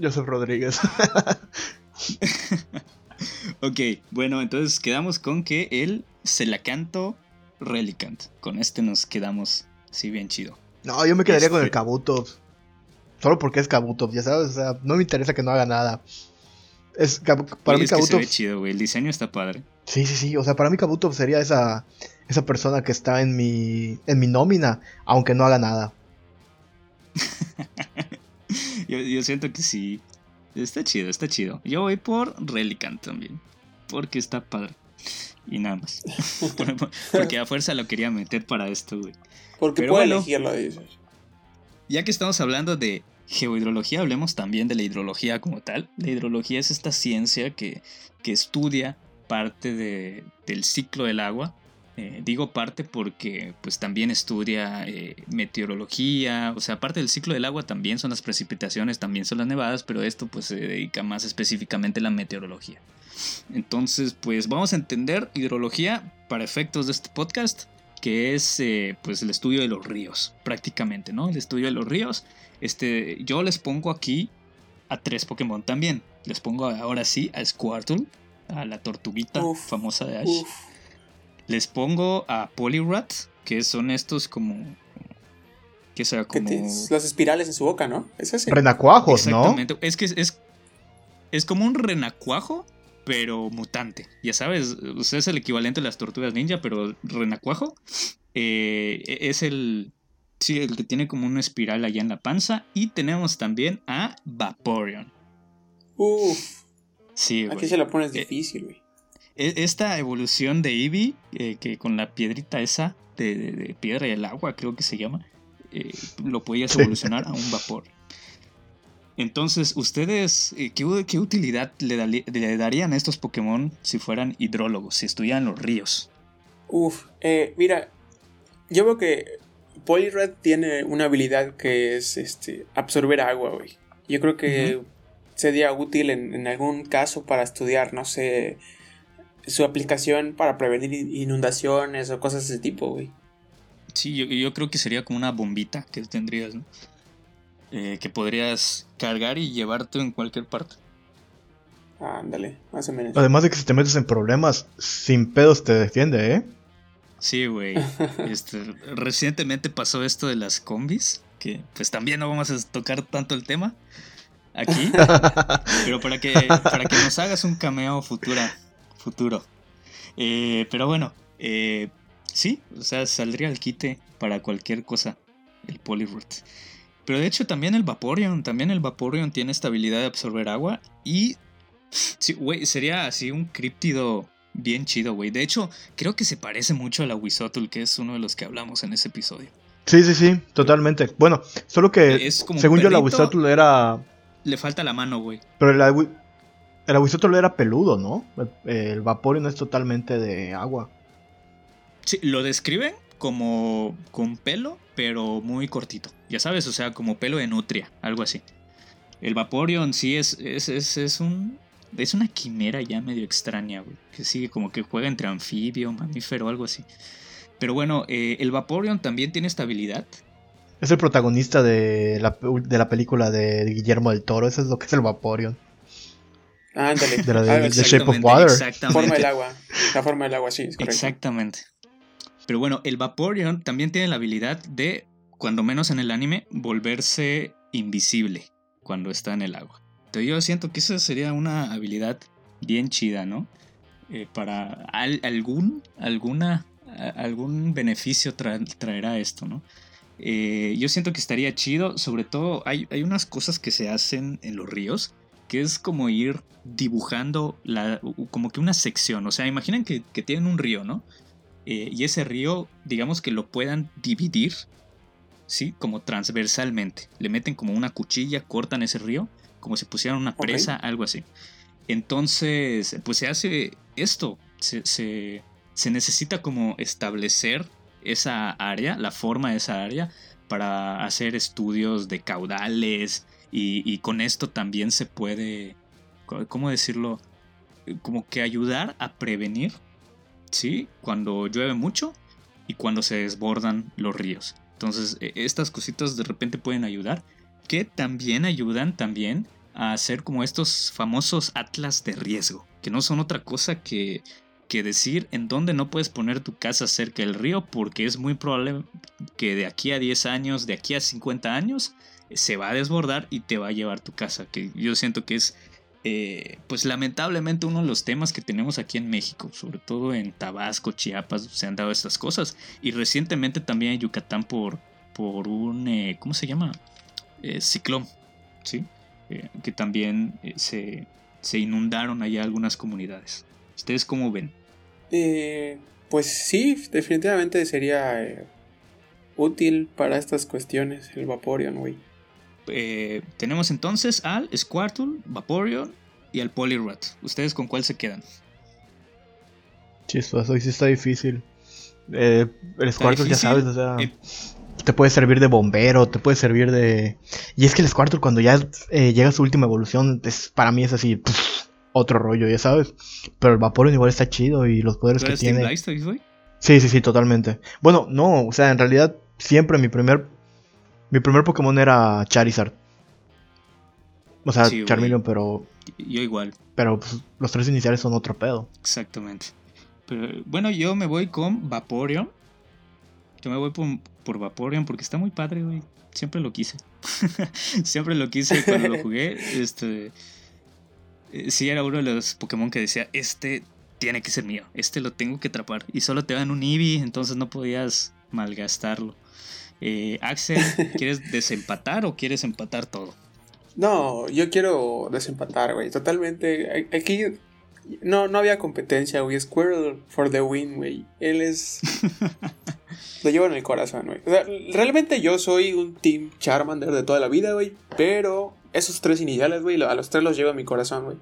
Joseph Rodríguez. *laughs* ok, bueno, entonces quedamos con que él se la canto Relicant. Con este nos quedamos, sí, bien chido. No, yo me quedaría con el Kabuto. Solo porque es Kabuto, ya sabes, o sea, no me interesa que no haga nada. Es, para mí Kabuto. chido, güey. El diseño está padre. Sí, sí, sí. O sea, para mí Kabuto sería esa, esa persona que está en mi, en mi nómina, aunque no haga nada. *laughs* yo, siento que sí. Está chido, está chido. Yo voy por Relicant también. Porque está padre. Y nada más. *laughs* porque a fuerza lo quería meter para esto, güey. Porque Pero puede elegirlo, dices. Ya que estamos hablando de geohidrología, hablemos también de la hidrología como tal. La hidrología es esta ciencia que, estudia parte del ciclo del agua Eh, digo parte porque pues también estudia eh, meteorología, o sea, parte del ciclo del agua también son las precipitaciones, también son las nevadas, pero esto pues se dedica más específicamente a la meteorología. Entonces, pues vamos a entender hidrología para efectos de este podcast, que es eh, pues el estudio de los ríos, prácticamente, ¿no? El estudio de los ríos. Este, yo les pongo aquí a tres Pokémon también. Les pongo ahora sí a Squirtle, a la tortuguita famosa de Ash. Les pongo a Poliwrath, que son estos como. Que sea como. las espirales en su boca, ¿no? Es ese. Renacuajos, ¿no? Exactamente. Es que es, es como un renacuajo, pero mutante. Ya sabes, usted es el equivalente a las tortugas ninja, pero renacuajo eh, es el. Sí, el que tiene como una espiral allá en la panza. Y tenemos también a Vaporeon. Uf. Sí, Aquí se la pones eh, difícil, güey. E, esta evolución de Eevee, eh, que con la piedrita esa, de, piedra y el agua, creo que se llama, eh, lo podías evolucionar a un vapor. Entonces, ¿ustedes qué, utilidad le, darían a estos Pokémon si fueran hidrólogos, si estuvieran los ríos? Uf, mira, yo veo que Poliwrath tiene una habilidad que es este, absorber agua, güey. Yo creo que sería útil en, algún caso para estudiar, no sé, su aplicación para prevenir inundaciones o cosas de ese tipo, güey. Sí, yo, creo que sería como una bombita que tendrías, ¿no? Eh, que podrías cargar y llevarte en cualquier parte. Ándale, más o menos. Además de que si te metes en problemas, sin pedos te defiende, ¿eh? Sí, güey. *laughs* Este, recientemente pasó esto de las combis, que pues también no vamos a tocar tanto el tema aquí, *laughs* pero para que, para que nos hagas un cameo futura, futuro. Eh, pero bueno, eh, sí, o sea, saldría el quite para cualquier cosa, el Poliwrath. Pero de hecho también el Vaporeon, también el Vaporeon tiene esta habilidad de absorber agua y, sí, güey, sería así un críptido bien chido, güey. De hecho, creo que se parece mucho a la que es uno de los que hablamos en ese episodio. Sí, sí, sí, totalmente. Bueno, solo que según yo la Wizotl era le falta la mano, güey. Pero el, el era peludo, ¿no? El, vapor no es totalmente de agua. Sí, lo describen como con pelo, pero muy cortito. Ya sabes, o sea, como pelo de nutria, algo así. El Vaporeon sí es, es, es, un. Es una quimera ya medio extraña, güey. Que sigue como que juega entre anfibio, mamífero, algo así. Pero bueno, eh, el Vaporeon también tiene estabilidad. Es el protagonista de la, de la película de Guillermo del Toro. Eso es lo que es el Vaporeon. Ándale. De la de, Shape of Water. La forma del agua. La forma del agua, sí. Exactamente. Pero bueno, el Vaporeon también tiene la habilidad de, cuando menos en el anime, volverse invisible cuando está en el agua. Entonces yo siento que esa sería una habilidad bien chida, ¿no? Eh, para algún, alguna, algún beneficio traerá esto, ¿no? Eh, yo siento que estaría chido, sobre todo hay, hay, unas cosas que se hacen en los ríos, que es como ir dibujando la, como que una sección, o sea, imaginen que, tienen un río, ¿no? Eh, y ese río, digamos que lo puedan dividir, ¿sí? Como transversalmente. Le meten como una cuchilla, cortan ese río, como si pusieran una presa, algo así. Entonces, pues se hace esto, se, se necesita como establecer esa área, la forma de esa área, para hacer estudios de caudales y, con esto también se puede, ¿cómo decirlo? Como que ayudar a prevenir, ¿sí? Cuando llueve mucho y cuando se desbordan los ríos. Entonces, e, estas cositas de repente pueden ayudar, que también ayudan también a hacer como estos famosos atlas de riesgo, que no son otra cosa que que decir en dónde no puedes poner tu casa cerca del río porque es muy probable que de aquí a 10 años, de aquí a 50 años, se va a desbordar y te va a llevar tu casa. Que yo siento que es, eh, pues lamentablemente uno de los temas que tenemos aquí en México, sobre todo en Tabasco, Chiapas, se han dado estas cosas. Y recientemente también en Yucatán por, por un, eh, ¿cómo se llama? Eh, ciclón, ¿sí? que también se, se inundaron allá algunas comunidades. ¿Ustedes cómo ven? Eh, pues sí, definitivamente sería eh, útil para estas cuestiones el Vaporeon, güey. Eh, tenemos entonces al Squirtle, Vaporeon y al Poliwrath. ¿Ustedes con cuál se quedan? Chistoso, hoy sí está difícil. Eh, el Squirtle, ya sabes, o sea. Eh, te puede servir de bombero, te puede servir de. Y es que el Squirtle, cuando ya eh, llega a su última evolución, es, para mí es así. otro rollo, ya sabes. Pero el Vaporeon igual está chido y los poderes que tiene. Sí, sí, sí, totalmente. Bueno, no, o sea, en realidad siempre mi primer. Mi primer Pokémon era Charizard. O sea, Charmeleon, pero. Yo igual. Pero pues, los tres iniciales son otro pedo. Exactamente. Pero, bueno, yo me voy con Vaporeon. Yo me voy por, Vaporeon porque está muy padre, güey. Siempre lo quise. *laughs* Siempre lo quise cuando lo jugué. *laughs* Este. Eh, sí, era uno de los Pokémon que decía: Este tiene que ser mío. Este lo tengo que atrapar. Y solo te dan un Eevee, entonces no podías malgastarlo. Eh, Axel, ¿quieres desempatar o quieres empatar todo? No, yo quiero desempatar, güey. Totalmente. Aquí no, no había competencia, güey. Squirrel for the win, güey. Él es. *laughs* Lo llevo en el corazón, güey. O sea, realmente yo soy un Team Charmander de toda la vida, güey. Pero esos tres iniciales, güey, a los tres los llevo en mi corazón, güey.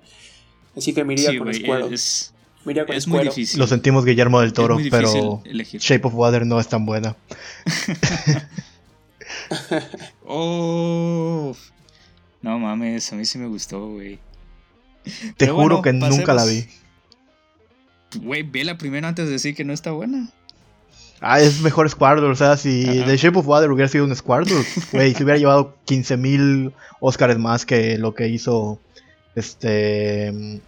Así que me iría con Squirrel. Es, es muy difícil. Lo sentimos, Guillermo del Toro, pero Shape of Water no es tan buena. *laughs* oh. No mames, a mí sí me gustó, güey. Te juro que nunca la vi. Güey, ve la primera antes de decir que no está buena. Ah, es mejor Squirtle, o sea, si The Shape of Water hubiera sido un Squirtle, güey, se hubiera llevado 15.000 Oscars más que lo que hizo este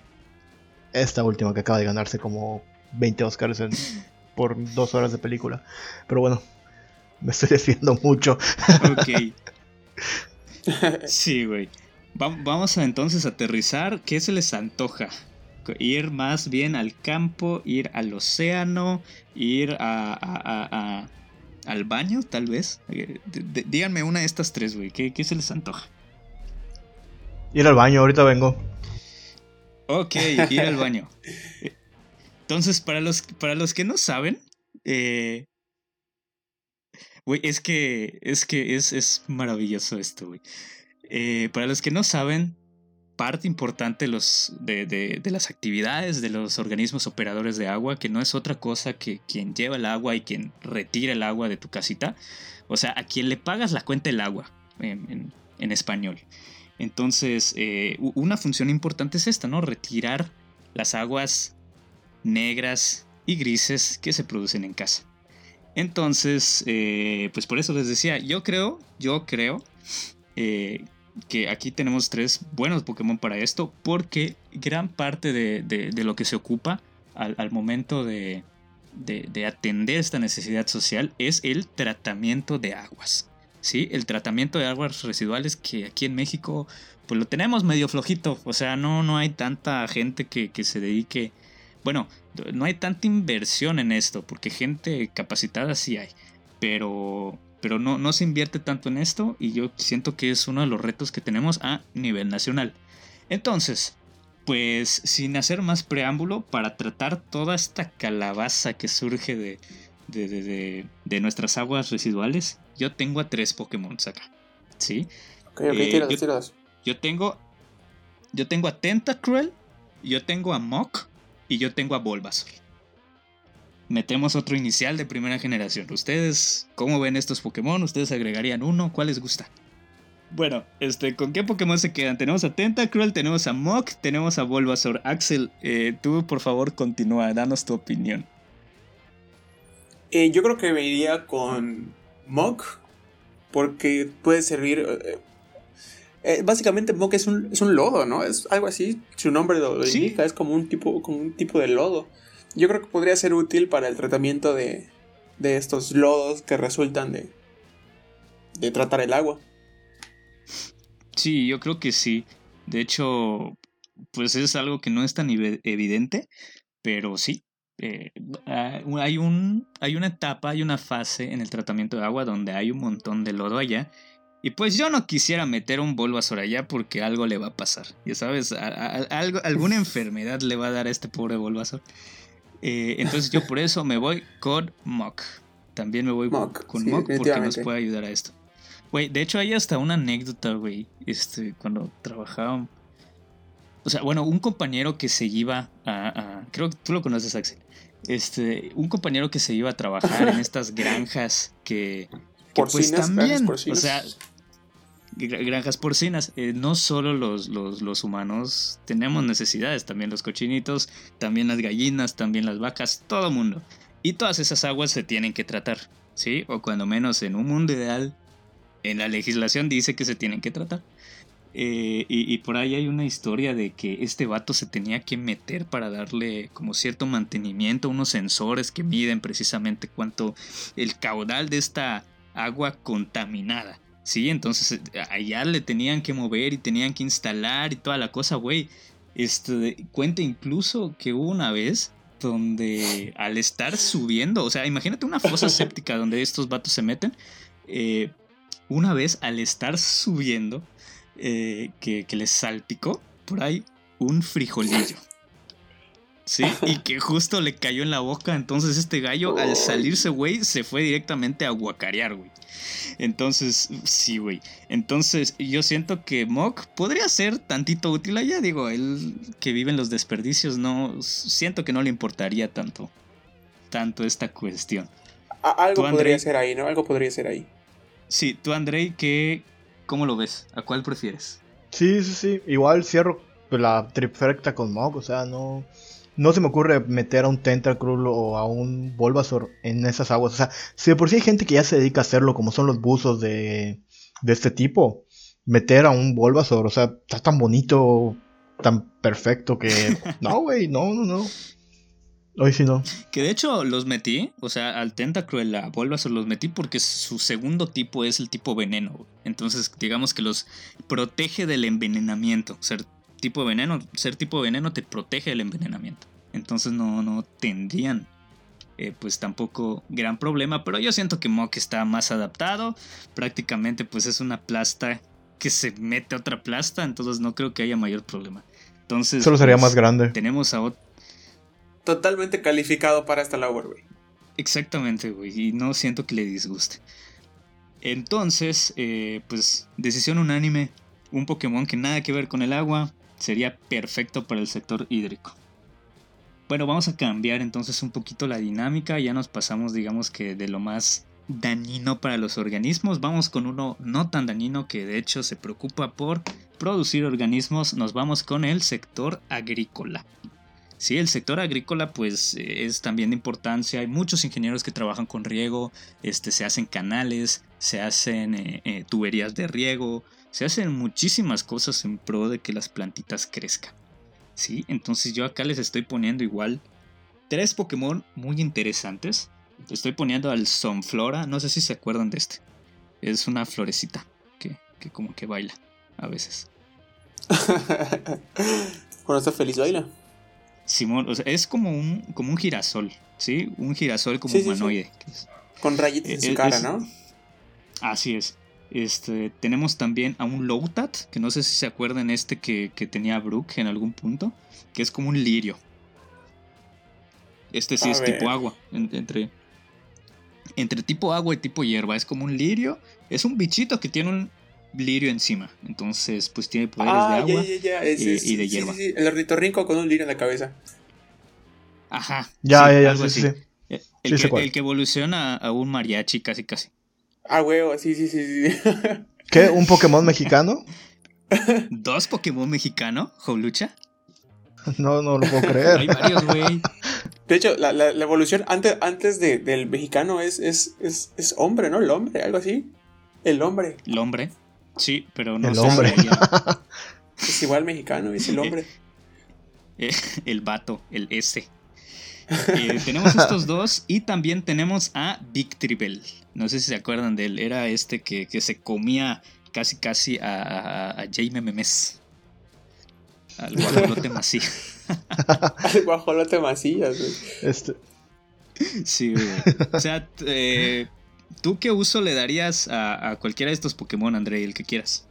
esta última que acaba de ganarse como 20 Oscars *laughs* por dos horas de película. Pero bueno, me estoy desviando mucho. Ok. *laughs* Sí, güey. vamos a entonces aterrizar. ¿Qué se les antoja? Ir más bien al campo, ir al océano, ir a, al baño, tal vez. Eh, díganme una de estas tres, güey. ¿Qué, se les antoja? Ir al baño, ahorita vengo. Ok, ir al baño. Entonces, para los, para los que no saben, eh, Güey, es que, es que es, es maravilloso esto, güey. Eh, para los que no saben, parte importante los, de, de, de, las actividades de los organismos operadores de agua, que no es otra cosa que quien lleva el agua y quien retira el agua de tu casita. O sea, a quien le pagas la cuenta del agua, en, en, español. Entonces, eh, una función importante es esta, ¿no? Retirar las aguas negras y grises que se producen en casa. Entonces, eh, pues por eso les decía, yo creo, yo creo eh, que aquí tenemos tres buenos Pokémon para esto, porque gran parte de, lo que se ocupa al, momento de, de, atender esta necesidad social es el tratamiento de aguas. ¿Sí? El tratamiento de aguas residuales que aquí en México pues lo tenemos medio flojito, o sea, no, no hay tanta gente que, que se dedique bueno, no hay tanta inversión en esto, porque gente capacitada sí hay, pero, pero no, no se invierte tanto en esto y yo siento que es uno de los retos que tenemos a nivel nacional. Entonces, pues sin hacer más preámbulo, para tratar toda esta calabaza que surge de, de, nuestras aguas residuales, yo tengo a tres Pokémon acá. ¿Sí? Ok, ok, eh, yo, yo, tengo. Yo tengo a Tentacruel, yo tengo a Mok y yo tengo a Bulbasaur. Metemos otro inicial de primera generación. ¿Ustedes cómo ven estos Pokémon? ¿Ustedes agregarían uno? ¿Cuál les gusta? Bueno, este, ¿con qué Pokémon se quedan? Tenemos a Tentacruel, tenemos a Mok, tenemos a Bulbasaur. Axel, eh, tú por favor continúa, danos tu opinión. Eh, yo creo que me iría con Mok, porque puede servir... Eh, eh, básicamente Mok es un, es un lodo, ¿no? Es algo así, su nombre lo, indica, es como un, tipo, como un tipo de lodo. Yo creo que podría ser útil para el tratamiento de, de estos lodos que resultan de, de tratar el agua. Sí, yo creo que sí. De hecho, pues es algo que no es tan evidente, pero sí. Eh, ah, hay, un, hay una etapa, hay una fase en el tratamiento de agua donde hay un montón de lodo allá y pues yo no quisiera meter un Bulbasaur allá porque algo le va a pasar. Ya sabes, algo, alguna *laughs* enfermedad le va a dar a este pobre Bulbasaur. Eh, entonces yo por eso me voy con Mok. También me voy con Mok porque nos puede ayudar a esto. Güey, de hecho hay hasta una anécdota, güey. Este, cuando trabajaba. O sea, bueno, un compañero que se iba a. creo que tú lo conoces, Axel. este, un compañero que se iba a trabajar en estas *laughs* granjas que, que pues Porcinas, también, granjas o sea, gra- granjas porcinas, eh, no solo los, los, los humanos tenemos necesidades, también los cochinitos, también las gallinas, también las vacas, todo mundo. Y todas esas aguas se tienen que tratar, ¿sí? O cuando menos en un mundo ideal, en la legislación dice que se tienen que tratar. Eh, y, por ahí hay una historia de que este vato se tenía que meter para darle como cierto mantenimiento, unos sensores que miden precisamente cuánto el caudal de esta agua contaminada. Sí, entonces eh, allá le tenían que mover y tenían que instalar y toda la cosa, güey. Este, cuenta incluso que hubo una vez donde al estar subiendo, o sea, imagínate una fosa séptica donde estos vatos se meten. eh, una vez al estar subiendo, eh, que, que les salpicó por ahí un frijolillo. Sí, y *laughs* que justo le cayó en la boca. Entonces este gallo al salirse, güey, se fue directamente a guacarear, güey. Entonces, sí, güey. Entonces, yo siento que Mock podría ser tantito útil allá. Digo, él que vive en los desperdicios, no. Siento que no le importaría tanto. Tanto esta cuestión. A- algo podría Andrei. ser ahí, ¿no? Algo podría ser ahí. Sí, tú, Andrei, ¿qué, ¿cómo lo ves? ¿A cuál prefieres? Sí, sí, sí. Igual cierro la trifecta con Mog. O sea, no. No se me ocurre meter a un Tentacruel o a un Bulbasaur en esas aguas. O sea, si de por sí hay gente que ya se dedica a hacerlo, como son los buzos de, de este tipo, meter a un Bulbasaur, o sea, está tan bonito, tan perfecto que. *laughs* No, güey, no, no, no. Hoy sí no. Que de hecho los metí, o sea, al Tentacruel, a Bulbasaur los metí porque su segundo tipo es el tipo veneno. Entonces, digamos que los protege del envenenamiento. Ser tipo veneno, ser tipo veneno te protege del envenenamiento. Entonces no, no tendrían eh, pues tampoco gran problema. Pero yo siento que Mok está más adaptado. Prácticamente pues es una plasta que se mete a otra plasta. Entonces no creo que haya mayor problema. Entonces... Solo sería pues, más grande. Tenemos a otro... Totalmente calificado para esta labor, güey. Exactamente, güey. Y no siento que le disguste. Entonces, eh, pues, decisión unánime. Un Pokémon que nada que ver con el agua sería perfecto para el sector hídrico. Bueno, vamos a cambiar entonces un poquito la dinámica. Ya nos pasamos, digamos que de lo más dañino para los organismos. Vamos con uno no tan dañino que de hecho se preocupa por producir organismos. Nos vamos con el sector agrícola. Sí, el sector agrícola pues es también de importancia. Hay muchos ingenieros que trabajan con riego, este, se hacen canales, se hacen eh, eh, tuberías de riego, se hacen muchísimas cosas en pro de que las plantitas crezcan. Sí, entonces yo acá les estoy poniendo igual tres Pokémon muy interesantes. Estoy poniendo al Sonflora, no sé si se acuerdan de este. Es una florecita que, que como que baila a veces. *laughs* Cuando está feliz baila. Simón, o sea, es como un, como un girasol, ¿sí? Un girasol como Sí, sí, sí. humanoide. Con rayitas en su eh, cara, es- ¿no? Así es. Este, tenemos también a un Lowtat, que no sé si se acuerdan este que, que tenía Brook en algún punto, que es como un lirio. Este sí A es ver. tipo agua, en- entre, entre tipo agua y tipo hierba, es como un lirio, es un bichito que tiene un lirio encima, entonces pues tiene poderes Ah, de ya, agua. ya, ya. es- y- es- y de sí, hierba. sí, sí, El ornitorrinco con un lirio en la cabeza. Ajá. Ya, sí, ya, ya, algo sí, sí. así. sí. Eh, Sí El, que, cuál. el que evoluciona a un mariachi casi casi. Ah, huevo, sí, sí, sí, sí. *laughs* ¿Qué? ¿Un Pokémon mexicano? *laughs* ¿Dos Pokémon mexicano? ¿Jolucha? No, no lo puedo Hay creer. varios, güey. De hecho, la, la, la evolución antes, antes de, del mexicano es, es, es, es hombre, ¿no? El hombre, algo así. El hombre. El hombre. Sí, pero no El hombre. *laughs* Es igual mexicano, es el hombre. *laughs* eh, el vato, el S. Eh, tenemos estos *laughs* dos y también tenemos a Victreebel. No sé si se acuerdan de él. Era este que, que se comía casi ccasi a, a, a Jaime Memes. Al guajolote mací. Al guajolote macías, güey. Este, Sí, güey. O sea, eh, ¿tú qué uso le darías a, a cualquiera de estos Pokémon, André? El que quieras.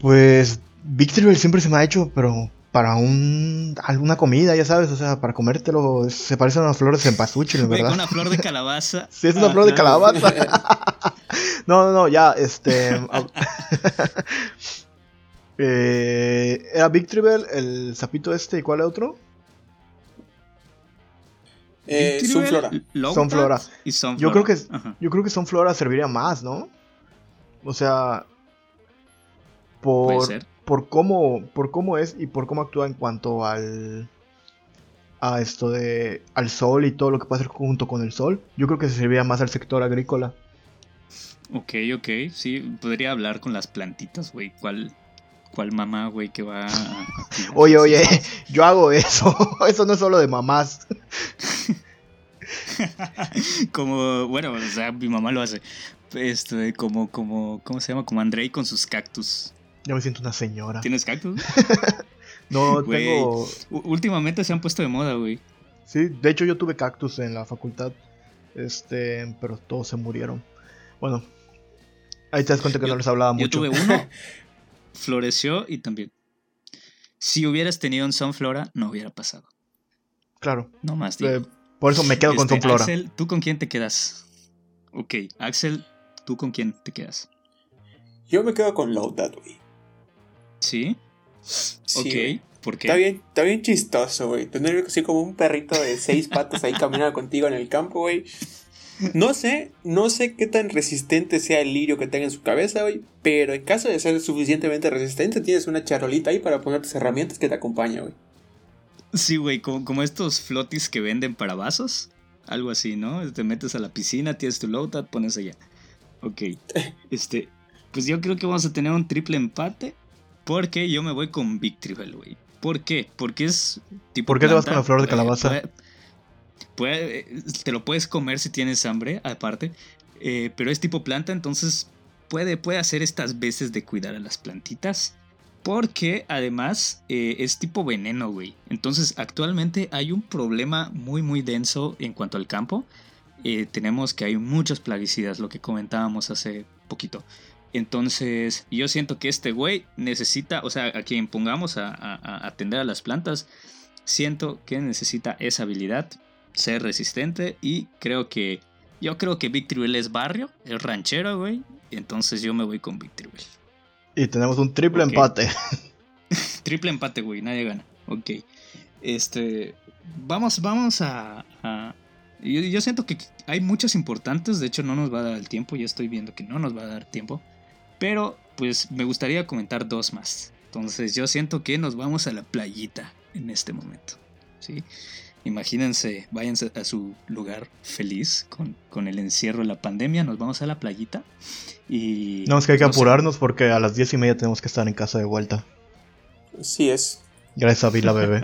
pues Victorville siempre se me ha hecho, pero para un alguna comida, ya sabes, o sea, para comértelo, se parecen a unas flores en pasuchil, Güey, ¿verdad? *laughs* Una flor de calabaza. *laughs* Sí, es una flor de Ajá. calabaza. *laughs* no, no, no, ya, este. eh, era Victorville, el sapito este, ¿y cuál es otro? Eh. Lowtat Sunflora. y Sunflora. Yo creo que Ajá. yo creo que Sunflora serviría más, ¿no? O sea, por Puede ser. por cómo por cómo es y por cómo actúa en cuanto al a esto de al sol y todo lo que puede hacer junto con el sol. Yo creo que se serviría más al sector agrícola. Ok, ok, sí, podría hablar con las plantitas, güey. ¿Cuál, cuál mamá, güey, que va a... Oye, oye, *laughs* yo hago eso. *laughs* Eso no es solo de mamás. *laughs* como, bueno, o sea, mi mamá lo hace. Este, como, como, ¿cómo se llama? Como Andrei con sus cactus. Ya me siento una señora. ¿Tienes cactus? No, Güey. tengo Últimamente se han puesto de moda, güey. Sí, de hecho yo tuve cactus en la facultad. Este, pero todos se murieron. Bueno, ahí te das cuenta que Yo- no les hablaba Yo mucho. tuve uno, floreció y también. Si hubieras tenido un Sunflora, no hubiera pasado. Claro. No más, digo. eh, por eso me quedo con Este, Sunflora. Axel, ¿tú con quién te quedas? Ok, Axel, ¿tú con quién te quedas? Yo me quedo con Lowtat, güey. ¿Sí? Sí, ok. ¿por qué? Está bien, está bien chistoso, güey. Tener así como un perrito de seis patas ahí caminando contigo en el campo, güey. No sé, no sé qué tan resistente sea el lirio que tenga en su cabeza, güey. Pero en caso de ser suficientemente resistente, tienes una charolita ahí para poner tus herramientas que te acompaña, güey. Sí, güey, como, como estos flotis que venden para vasos. Algo así, ¿no? Te metes a la piscina, tienes tu low pones allá. Ok. *laughs* Este, pues yo creo que vamos a tener un triple empate. Porque yo me voy con Victreebel, güey. ¿Por qué? Porque es tipo. ¿Por qué te vas planta, con la flor de eh, calabaza? puede- puede- te lo puedes comer si tienes hambre, aparte. eh, pero es tipo planta, entonces puede, puede hacer estas veces de cuidar a las plantitas. Porque además eh, es tipo veneno, güey. Entonces actualmente hay un problema muy muy denso en cuanto al campo. Eh, tenemos que hay muchos plaguicidas, lo que comentábamos hace poquito. Entonces yo siento que este güey necesita, o sea, a quien pongamos a atender a las plantas, siento que necesita esa habilidad, ser resistente y creo que, yo creo que Victreebel es barrio, es ranchero, güey. Entonces yo me voy con Victreebel. Y tenemos un triple empate. *laughs* Triple empate, güey, nadie gana. Ok. Este. Vamos, vamos a. a- yo, yo siento que hay muchas importantes. De hecho, no nos va a dar el tiempo. Ya estoy viendo que no nos va a dar tiempo. Pero, pues, me gustaría comentar dos más. Entonces, yo siento que nos vamos a la playita en este momento. ¿Sí? Imagínense, váyanse a su lugar feliz con, con el encierro de la pandemia. Nos vamos a la playita. Y. No, es que hay que no sé, apurarnos porque a las diez y media tenemos que estar en casa de vuelta. Sí es. Gracias a Vila Bebé.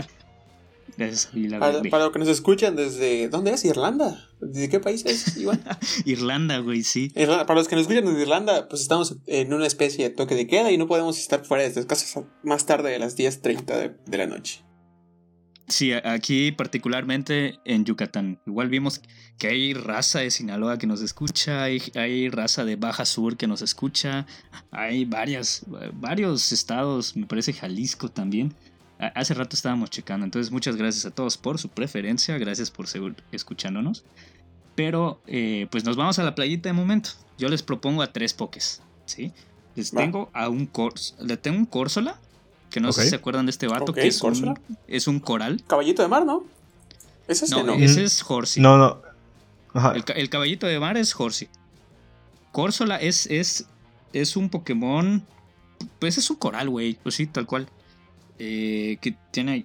*laughs* gracias, Vila Para, Bebé. para los que nos escuchan desde... ¿Dónde es? ¿Irlanda? ¿Desde qué país es, Iván? *laughs* Irlanda, güey, sí. Irlanda. Para los que nos escuchan desde Irlanda, pues estamos en una especie de toque de queda y no podemos estar fuera de nuestras casas más tarde de las 10.30 de, de la noche. Sí, aquí particularmente en Yucatán. Igual vimos que hay raza de Sinaloa que nos escucha, hay, hay raza de Baja Sur que nos escucha, hay varias, varios estados, me parece Jalisco también. Hace rato estábamos checando, entonces muchas gracias a todos por su preferencia, gracias por seguir escuchándonos. Pero eh, pues nos vamos a la playita de momento. Yo les propongo a tres pokés, ¿sí? Les tengo a un Cors, le tengo un Córsola, que no sé si se acuerdan de este vato, Ok, que es un, es un coral. Caballito de mar, ¿no? ¿Es este No, no? ese es Horsey. No, no. Ajá. El, ca- el caballito de mar es Horsey. Córsola es, es, es un Pokémon. Pues es un coral, güey. Pues sí, tal cual. Eh, que tiene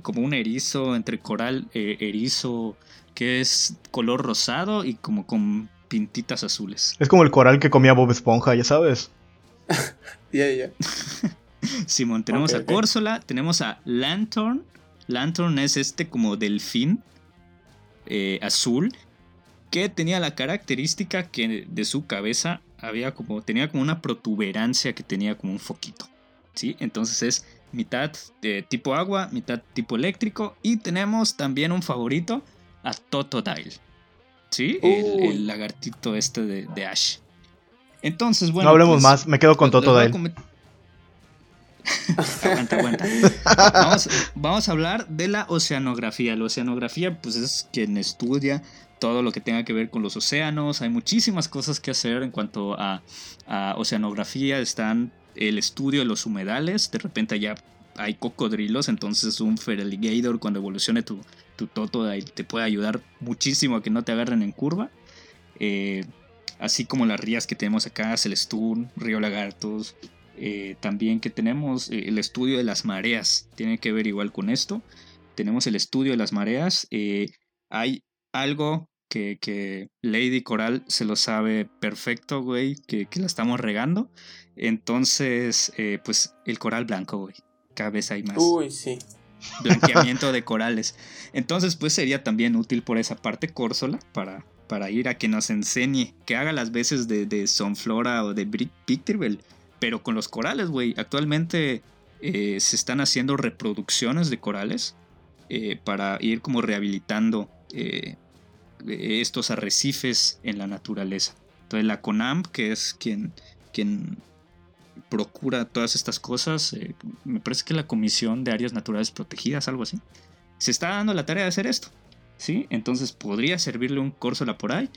como un erizo entre coral, eh, erizo, que es color rosado y como con pintitas azules. Es como el coral que comía Bob Esponja, ya sabes. *laughs* Ya, ya, ya. *laughs* Simón, tenemos a ok. Córsola, tenemos a Lantern. Lantern es este como delfín eh, azul que tenía la característica que de su cabeza había como tenía como una protuberancia que tenía como un foquito, ¿sí? Entonces es mitad de tipo agua, mitad tipo eléctrico y tenemos también un favorito a Totodile, ¿sí? El, el lagartito este de, de Ash. Entonces, bueno. no hablemos pues, más, me quedo con Totodile. Aguanta, aguanta. Vamos, a hablar de la oceanografía. La oceanografía, pues es quien estudia todo lo que tenga que ver con los océanos. Hay muchísimas cosas que hacer en cuanto a, oceanografía. Están el estudio de los humedales. De repente allá hay cocodrilos, entonces un Feraligator cuando evolucione tu, tu Totodile te puede ayudar muchísimo a que no te agarren en curva. Eh, así como las rías que tenemos acá, Celestún, Río Lagartos. Eh, también que tenemos eh, el estudio de las mareas, tiene que ver igual con esto. Tenemos el estudio de las mareas. hay algo que, Lady Coral se lo sabe perfecto, güey, que, la estamos regando. Entonces, pues el coral blanco, güey. Cada vez hay más. Uy, sí. Blanqueamiento de *laughs* corales. Entonces, pues sería también útil por esa parte Córsola para, para ir a que nos enseñe, que haga las veces de, de Sonflora o de Picterville, pero con los corales, güey. Actualmente eh, se están haciendo reproducciones de corales eh, para ir como rehabilitando eh, estos arrecifes en la naturaleza. Entonces la CONAMP, que es quien, quien procura todas estas cosas, me parece que la Comisión de Áreas Naturales Protegidas, algo así, se está dando la tarea de hacer esto. ¿sí? Entonces podría servirle un Corsola por ahí.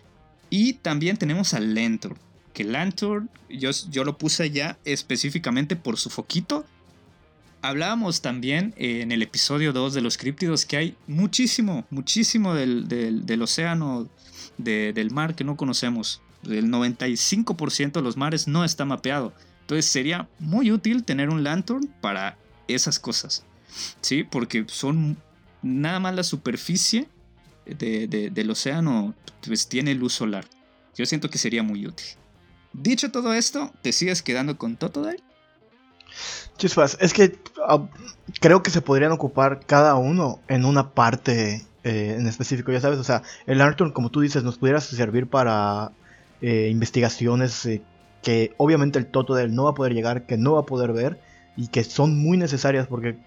Y también tenemos al Lentor, que Lantern yo, yo lo puse ya específicamente por su foquito. Hablábamos también en el episodio 2 de los críptidos que hay muchísimo, muchísimo del, del, océano, del mar que no conocemos. El 95% de los mares no está mapeado. Entonces sería muy útil tener un Lantern para esas cosas. ¿Sí? Porque son nada más la superficie del océano pues tiene luz solar. Yo siento que sería muy útil. Dicho todo esto, ¿te sigues quedando con Totodile? Chispas, es que ah, creo que se podrían ocupar cada uno en una parte eh, en específico, ya sabes, o sea, el Arthur, como tú dices, nos pudiera servir para eh, investigaciones eh, que obviamente el Totodile no va a poder llegar, que no va a poder ver y que son muy necesarias porque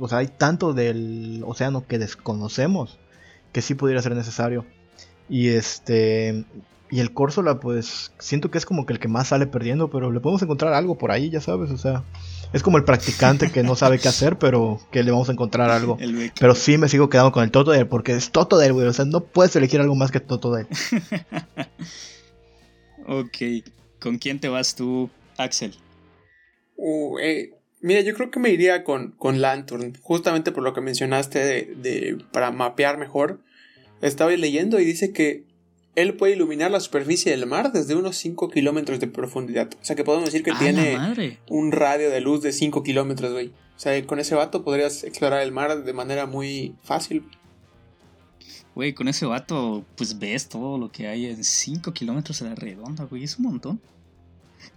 o sea, hay tanto del océano que desconocemos que sí pudiera ser necesario. Y este. Y el Corsola, pues siento que es como que el que más sale perdiendo, pero le podemos encontrar algo por ahí, ya sabes, o sea. Es como el practicante que no sabe qué hacer, pero que le vamos a encontrar *laughs* algo. Pero sí me sigo quedando con el Totodile, porque es Totodile, güey. O sea, no puedes elegir algo más que Totodile. *laughs* ok. ¿Con quién te vas tú, Axel? Uh, eh, Mira, yo creo que me iría con, con Lantern, justamente por lo que mencionaste de, para mapear mejor. Estaba leyendo y dice que él puede iluminar la superficie del mar desde unos 5 kilómetros de profundidad. O sea que podemos decir que tiene un radio de luz de 5 kilómetros, güey. O sea, con ese vato podrías explorar el mar de manera muy fácil. Güey, con ese vato, pues ves todo lo que hay en 5 kilómetros a la redonda, güey. Es un montón.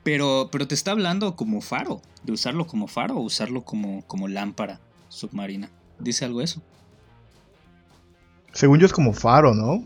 Pero, pero te está hablando como faro, de usarlo como faro o usarlo como, como lámpara submarina. ¿Dice algo eso? Según yo es como faro, ¿no?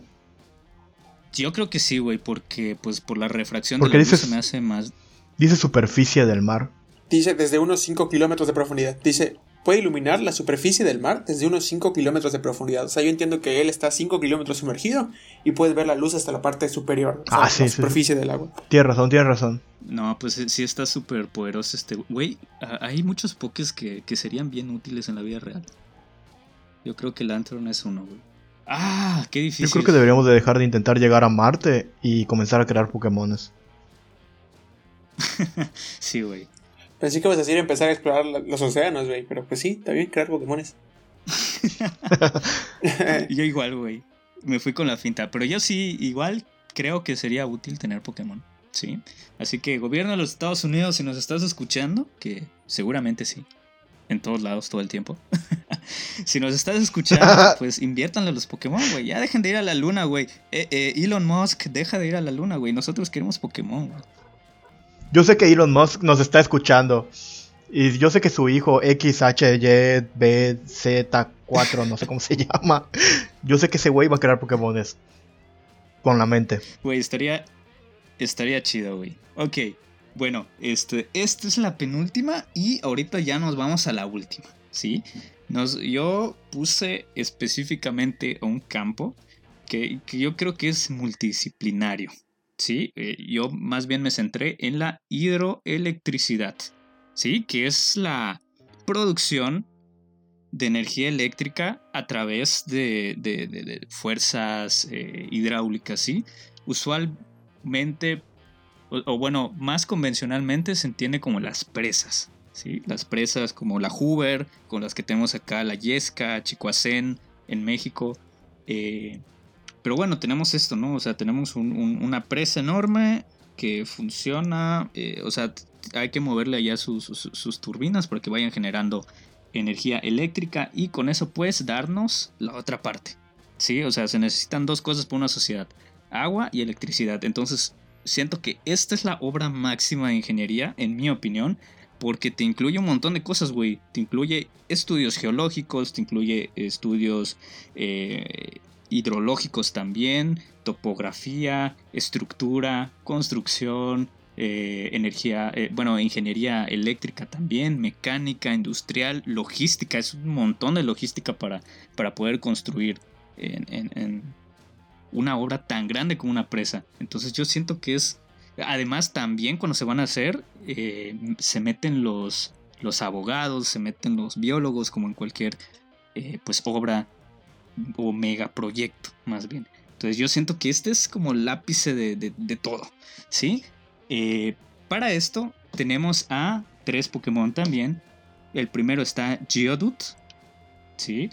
Yo creo que sí, güey, porque pues por la refracción de la luz se me hace más... Dice superficie del mar. Dice desde unos 5 kilómetros de profundidad. Dice, puede iluminar la superficie del mar desde unos 5 kilómetros de profundidad. O sea, yo entiendo que él está 5 kilómetros sumergido y puedes ver la luz hasta la parte superior, o ah, la superficie del agua. Tienes razón, tienes razón. No, pues sí está súper poderoso este. Güey, hay muchos pokés que, serían bien útiles en la vida real. Yo creo que el Lantern es uno, güey. Ah, qué difícil. Yo creo que deberíamos de dejar de intentar llegar a Marte y comenzar a crear Pokémones. *laughs* sí, güey. Pensé que vas a decir empezar a explorar los océanos, güey. Pero pues sí, bien crear Pokémones. *laughs* *laughs* yo igual, güey. Me fui con la finta. Pero yo sí, igual creo que sería útil tener Pokémon. Sí. Así que, gobierno de los Estados Unidos, si nos estás escuchando, que seguramente sí. En todos lados, todo el tiempo. *laughs* si nos estás escuchando, *laughs* pues inviértanle a los Pokémon, güey. Ya dejen de ir a la luna, güey. Eh, eh, Elon Musk, deja de ir a la luna, güey. Nosotros queremos Pokémon, güey. Yo sé que Elon Musk nos está escuchando. Y yo sé que su hijo XHYBZ4, no sé cómo se *laughs* llama. Yo sé que ese güey va a crear Pokémones. Con la mente. Güey, estaría. Estaría chido, güey. Ok. Bueno, este, esta es la penúltima. Y ahorita ya nos vamos a la última. ¿Sí? Nos, yo puse específicamente un campo que, que yo creo que es multidisciplinario. ¿sí? Eh, yo más bien me centré en la hidroelectricidad, ¿sí? Que es la producción de energía eléctrica a través de, fuerzas eh, hidráulicas, ¿sí? Usualmente, o, bueno, más convencionalmente se entiende como las presas, ¿sí? Las presas como la Hoover, con las que tenemos acá la Yesca, Chicoacén en México. Eh, pero bueno, tenemos esto, ¿no? O sea, tenemos una presa enorme que funciona, eh, o sea, hay que moverle allá sus, sus, turbinas para que vayan generando energía eléctrica y con eso pues darnos la otra parte. ¿Sí? O sea, se necesitan dos cosas para una sociedad, agua y electricidad. Entonces, siento que esta es la obra máxima de ingeniería, en mi opinión, porque te incluye un montón de cosas, güey. Te incluye estudios geológicos, te incluye estudios eh, hidrológicos también, topografía, estructura, construcción, eh, energía, eh, bueno, ingeniería eléctrica también, mecánica, industrial, logística, es un montón de logística para, para poder construir en, una obra tan grande como una presa. Entonces yo siento que es, además también cuando se van a hacer, eh, se meten los, los abogados, se meten los biólogos, como en cualquier pues obra o megaproyecto, más bien. Entonces yo siento que este es como el ápice de, de todo, ¿sí? Eh, para esto tenemos a tres Pokémon también. El primero está Geodude. ¿sí?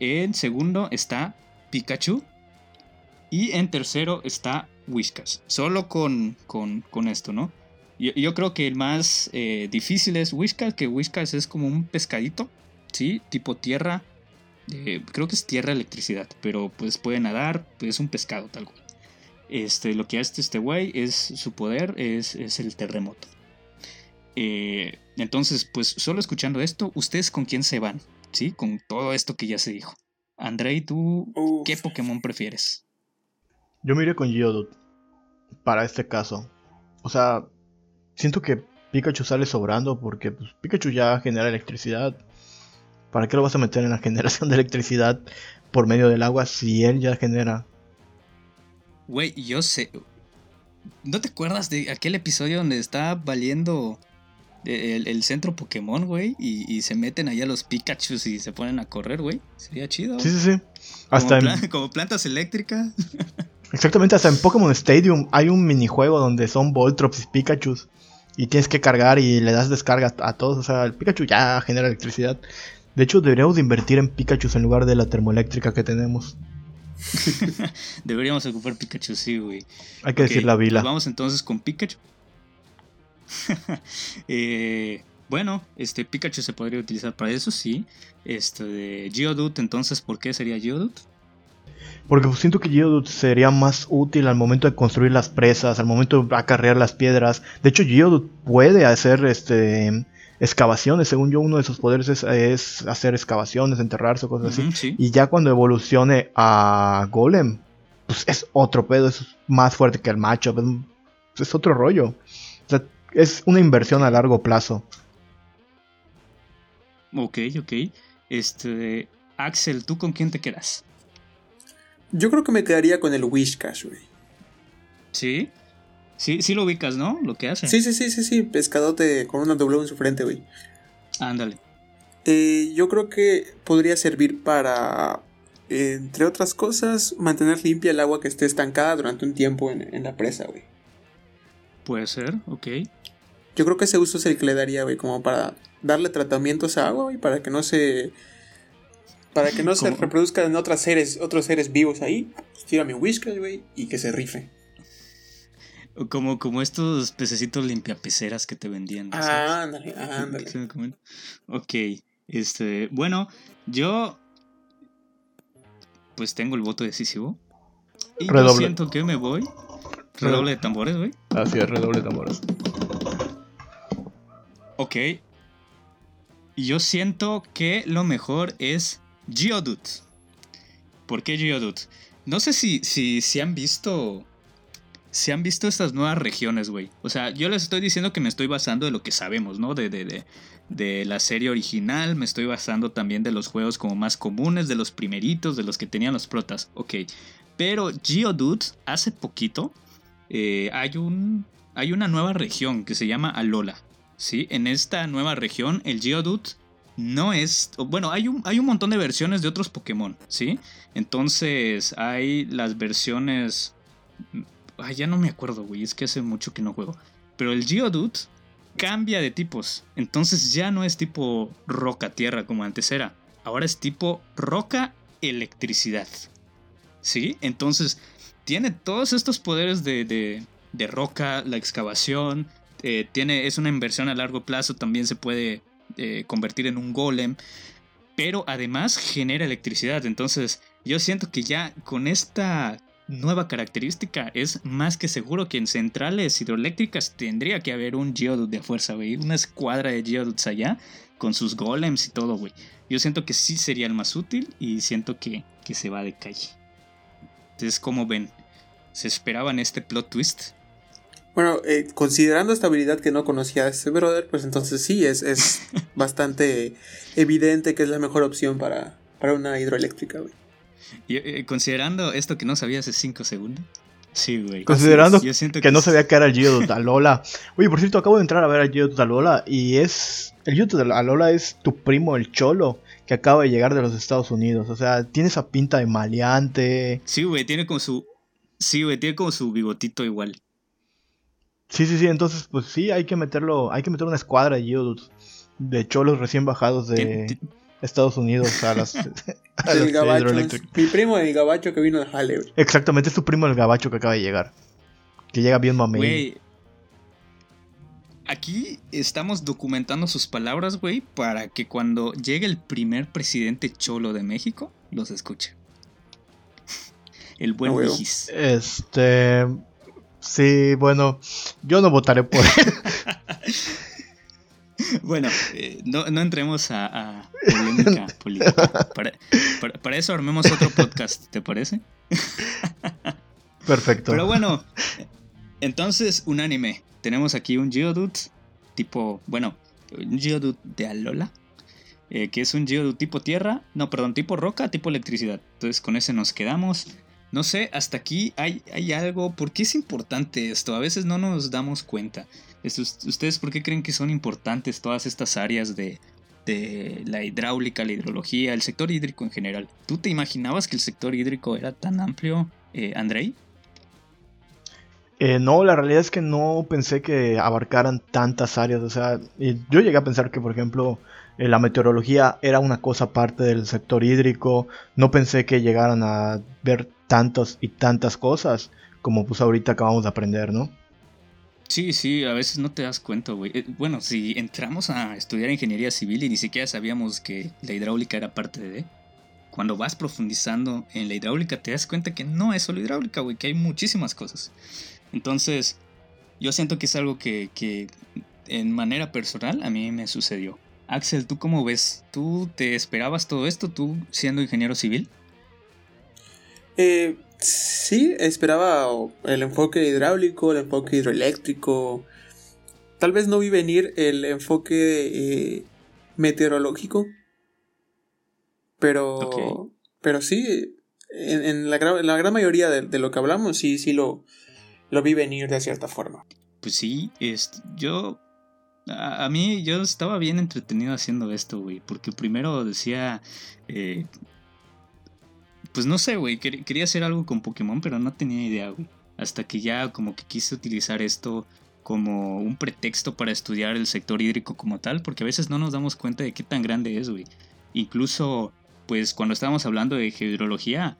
En segundo está Pikachu. Y en tercero está Whiskas. Solo con, con, esto, ¿no? Yo, creo que el más eh, difícil es Whiskas, que Whiskas es como un pescadito, ¿sí? Tipo tierra. Eh, creo que es tierra electricidad, pero pues puede nadar, es un pescado tal cual. Este, lo que hace este güey es su poder, es, el terremoto. Eh, entonces, pues solo escuchando esto, ¿ustedes con quién se van? ¿Sí? Con todo esto que ya se dijo. Andrei, ¿tú qué Pokémon prefieres? Yo me con Geodude. Para este caso. O sea, siento que Pikachu sale sobrando porque pues, Pikachu ya genera electricidad. ¿Para qué lo vas a meter en la *laughs* generación de electricidad por medio del agua si él ya genera Güey, yo sé. ¿No te acuerdas de aquel episodio donde está valiendo el, centro Pokémon, güey? Y, se meten allá los Pikachu y se ponen a correr, güey. Sería chido. Sí, sí, sí. Hasta como, plantas eléctricas. *laughs* Exactamente, hasta en Pokémon Stadium hay un minijuego donde son Voltrops y Pikachu. Y tienes que cargar y le das descarga a todos. O sea, el Pikachu ya genera electricidad. De hecho, deberíamos invertir en Pikachu en lugar de la termoeléctrica que tenemos. *laughs* Deberíamos ocupar Pikachu, sí, güey. Hay que decir la vila. Pues vamos entonces con Pikachu. *laughs* Eh, bueno, este Pikachu se podría utilizar para eso, sí. Este de Geodude, entonces, ¿por qué sería Geodude? Porque pues, siento que Geodude sería más útil al momento de construir las presas, al momento de acarrear las piedras. De hecho, Geodude puede hacer este excavaciones. Según yo, uno de sus poderes es, hacer excavaciones, enterrarse, cosas así. Y ya cuando evolucione a Golem, pues es otro pedo, es más fuerte que el macho, es, otro rollo. O sea, es una inversión a largo plazo. Ok, ok. Este, Axel, ¿tú con quién te quedas? Yo creo que me quedaría con el Wishcash, güey. ¿Sí? Sí, sí lo ubicas, ¿no? Lo que hace. Sí, sí, sí, sí, sí. Pescadote con una W en su frente, güey. Ándale. Eh, yo creo que podría servir para, entre otras cosas, mantener limpia el agua que esté estancada durante un tiempo en, la presa, güey. Puede ser, ok. Yo creo que ese uso es el que le daría, güey, como para darle tratamiento a agua, güey, para que no se. Para que no se reproduzcan otras seres, otros seres vivos ahí. Pues tira mi whisky, güey, y que se rife. Como, como estos pececitos limpiapeceras que te vendían. Ah, ándale, ándale. Ok, este, bueno, yo pues tengo el voto decisivo. Y yo siento que me voy. Redoble de tambores, güey. Así es, redoble de tambores. Ok. Y yo siento que lo mejor es Geodude. ¿Por qué Geodude? No sé si, si, si han visto se han visto estas nuevas regiones, güey. O sea, yo les estoy diciendo que me estoy basando de lo que sabemos, ¿no? De, de, de, la serie original, me estoy basando también de los juegos como más comunes, de los primeritos, de los que tenían los protas. Ok. Pero Geodude, hace poquito, eh, hay, un, hay una nueva región que se llama Alola. ¿Sí? En esta nueva región, el Geodude no es. Bueno, hay un, hay un montón de versiones de otros Pokémon, ¿sí? Entonces, hay las versiones Ay, ya no me acuerdo, güey. Es que hace mucho que no juego. Pero el Geodude cambia de tipos. Entonces ya no es tipo roca-tierra como antes era. Ahora es tipo roca-electricidad. ¿Sí? Entonces tiene todos estos poderes de, de, roca, la excavación. Eh, tiene, es una inversión a largo plazo, también se puede eh, convertir en un golem. Pero además genera electricidad. Entonces yo siento que ya con esta nueva característica, es más que seguro que en centrales hidroeléctricas tendría que haber un Geodude de fuerza, güey. Una escuadra de Geodudes allá con sus golems y todo, güey. Yo siento que sí sería el más útil y siento que, que se va de calle. Entonces, como ven? ¿Se esperaban este plot twist? Bueno, eh, considerando esta habilidad que no conocía de este brother, pues entonces sí, es, es *laughs* bastante evidente que es la mejor opción para, para una hidroeléctrica, güey. Eh, considerando esto que no sabía hace 5 segundos. Sí, güey. Considerando que, no sabía que era el Geodude *laughs* Alola. Oye, por cierto, acabo de entrar a ver al Geodude Alola y es... El Geodude Alola es tu primo, el Cholo, que acaba de llegar de los Estados Unidos. O sea, tiene esa pinta de maleante. Sí, güey, tiene como su... Sí, güey, tiene como su bigotito igual. Sí, sí, sí, entonces pues sí, hay que meterlo, hay que meter una escuadra de Geodude de cholos recién bajados de... Estados Unidos a las. *laughs* el gabacho. Mi primo el gabacho que vino de Halle. Exactamente, es tu primo el gabacho que acaba de llegar. Que llega bien mami. Güey. Aquí estamos documentando sus palabras, güey, para que cuando llegue el primer presidente cholo de México, los escuche. *laughs* el buen Vigis. Este. Sí, bueno, yo no votaré por él. *laughs* Bueno, eh, no, entremos a, polémica *laughs* política. Para, eso armemos otro podcast, ¿te parece? *laughs* Perfecto. Pero bueno, entonces, unánime. Tenemos aquí un Geodude tipo, bueno, un Geodude de Alola. Eh, que es un Geodude tipo tierra, no, perdón, tipo roca, tipo electricidad. Entonces con ese nos quedamos. No sé, hasta aquí hay, hay algo. ¿Por qué es importante esto? A veces no nos damos cuenta. ¿Ustedes por qué creen que son importantes todas estas áreas de, la hidráulica, la hidrología, el sector hídrico en general? ¿Tú te imaginabas que el sector hídrico era tan amplio, eh, Andrei? Eh, no, la realidad es que no pensé que abarcaran tantas áreas. O sea, yo llegué a pensar que, por ejemplo, la meteorología era una cosa aparte del sector hídrico. No pensé que llegaran a ver tantas y tantas cosas como pues ahorita acabamos de aprender, ¿no? Sí, sí, a veces no te das cuenta, güey. Eh, bueno, si entramos a estudiar ingeniería civil y ni siquiera sabíamos que la hidráulica era parte de... Cuando vas profundizando en la hidráulica te das cuenta que no es solo hidráulica, güey, que hay muchísimas cosas. Entonces, yo siento que es algo que, que en manera personal a mí me sucedió. Axel, ¿tú cómo ves? ¿Tú te esperabas todo esto, tú siendo ingeniero civil? Eh, Sí, esperaba el enfoque hidráulico, el enfoque hidroeléctrico. Tal vez no vi venir el enfoque eh, meteorológico. Pero. Pero sí. En, la, gran mayoría de, lo que hablamos, sí, sí lo, lo vi venir de cierta forma. Pues sí, yo. A, mí, yo estaba bien entretenido haciendo esto, güey. Porque primero decía. Eh, pues no sé, güey, quería hacer algo con Pokémon, pero no tenía idea, güey. Hasta que ya como que quise utilizar esto como un pretexto para estudiar el sector hídrico como tal, porque a veces no nos damos cuenta de qué tan grande es, güey. Incluso, pues cuando estábamos hablando de hidrología,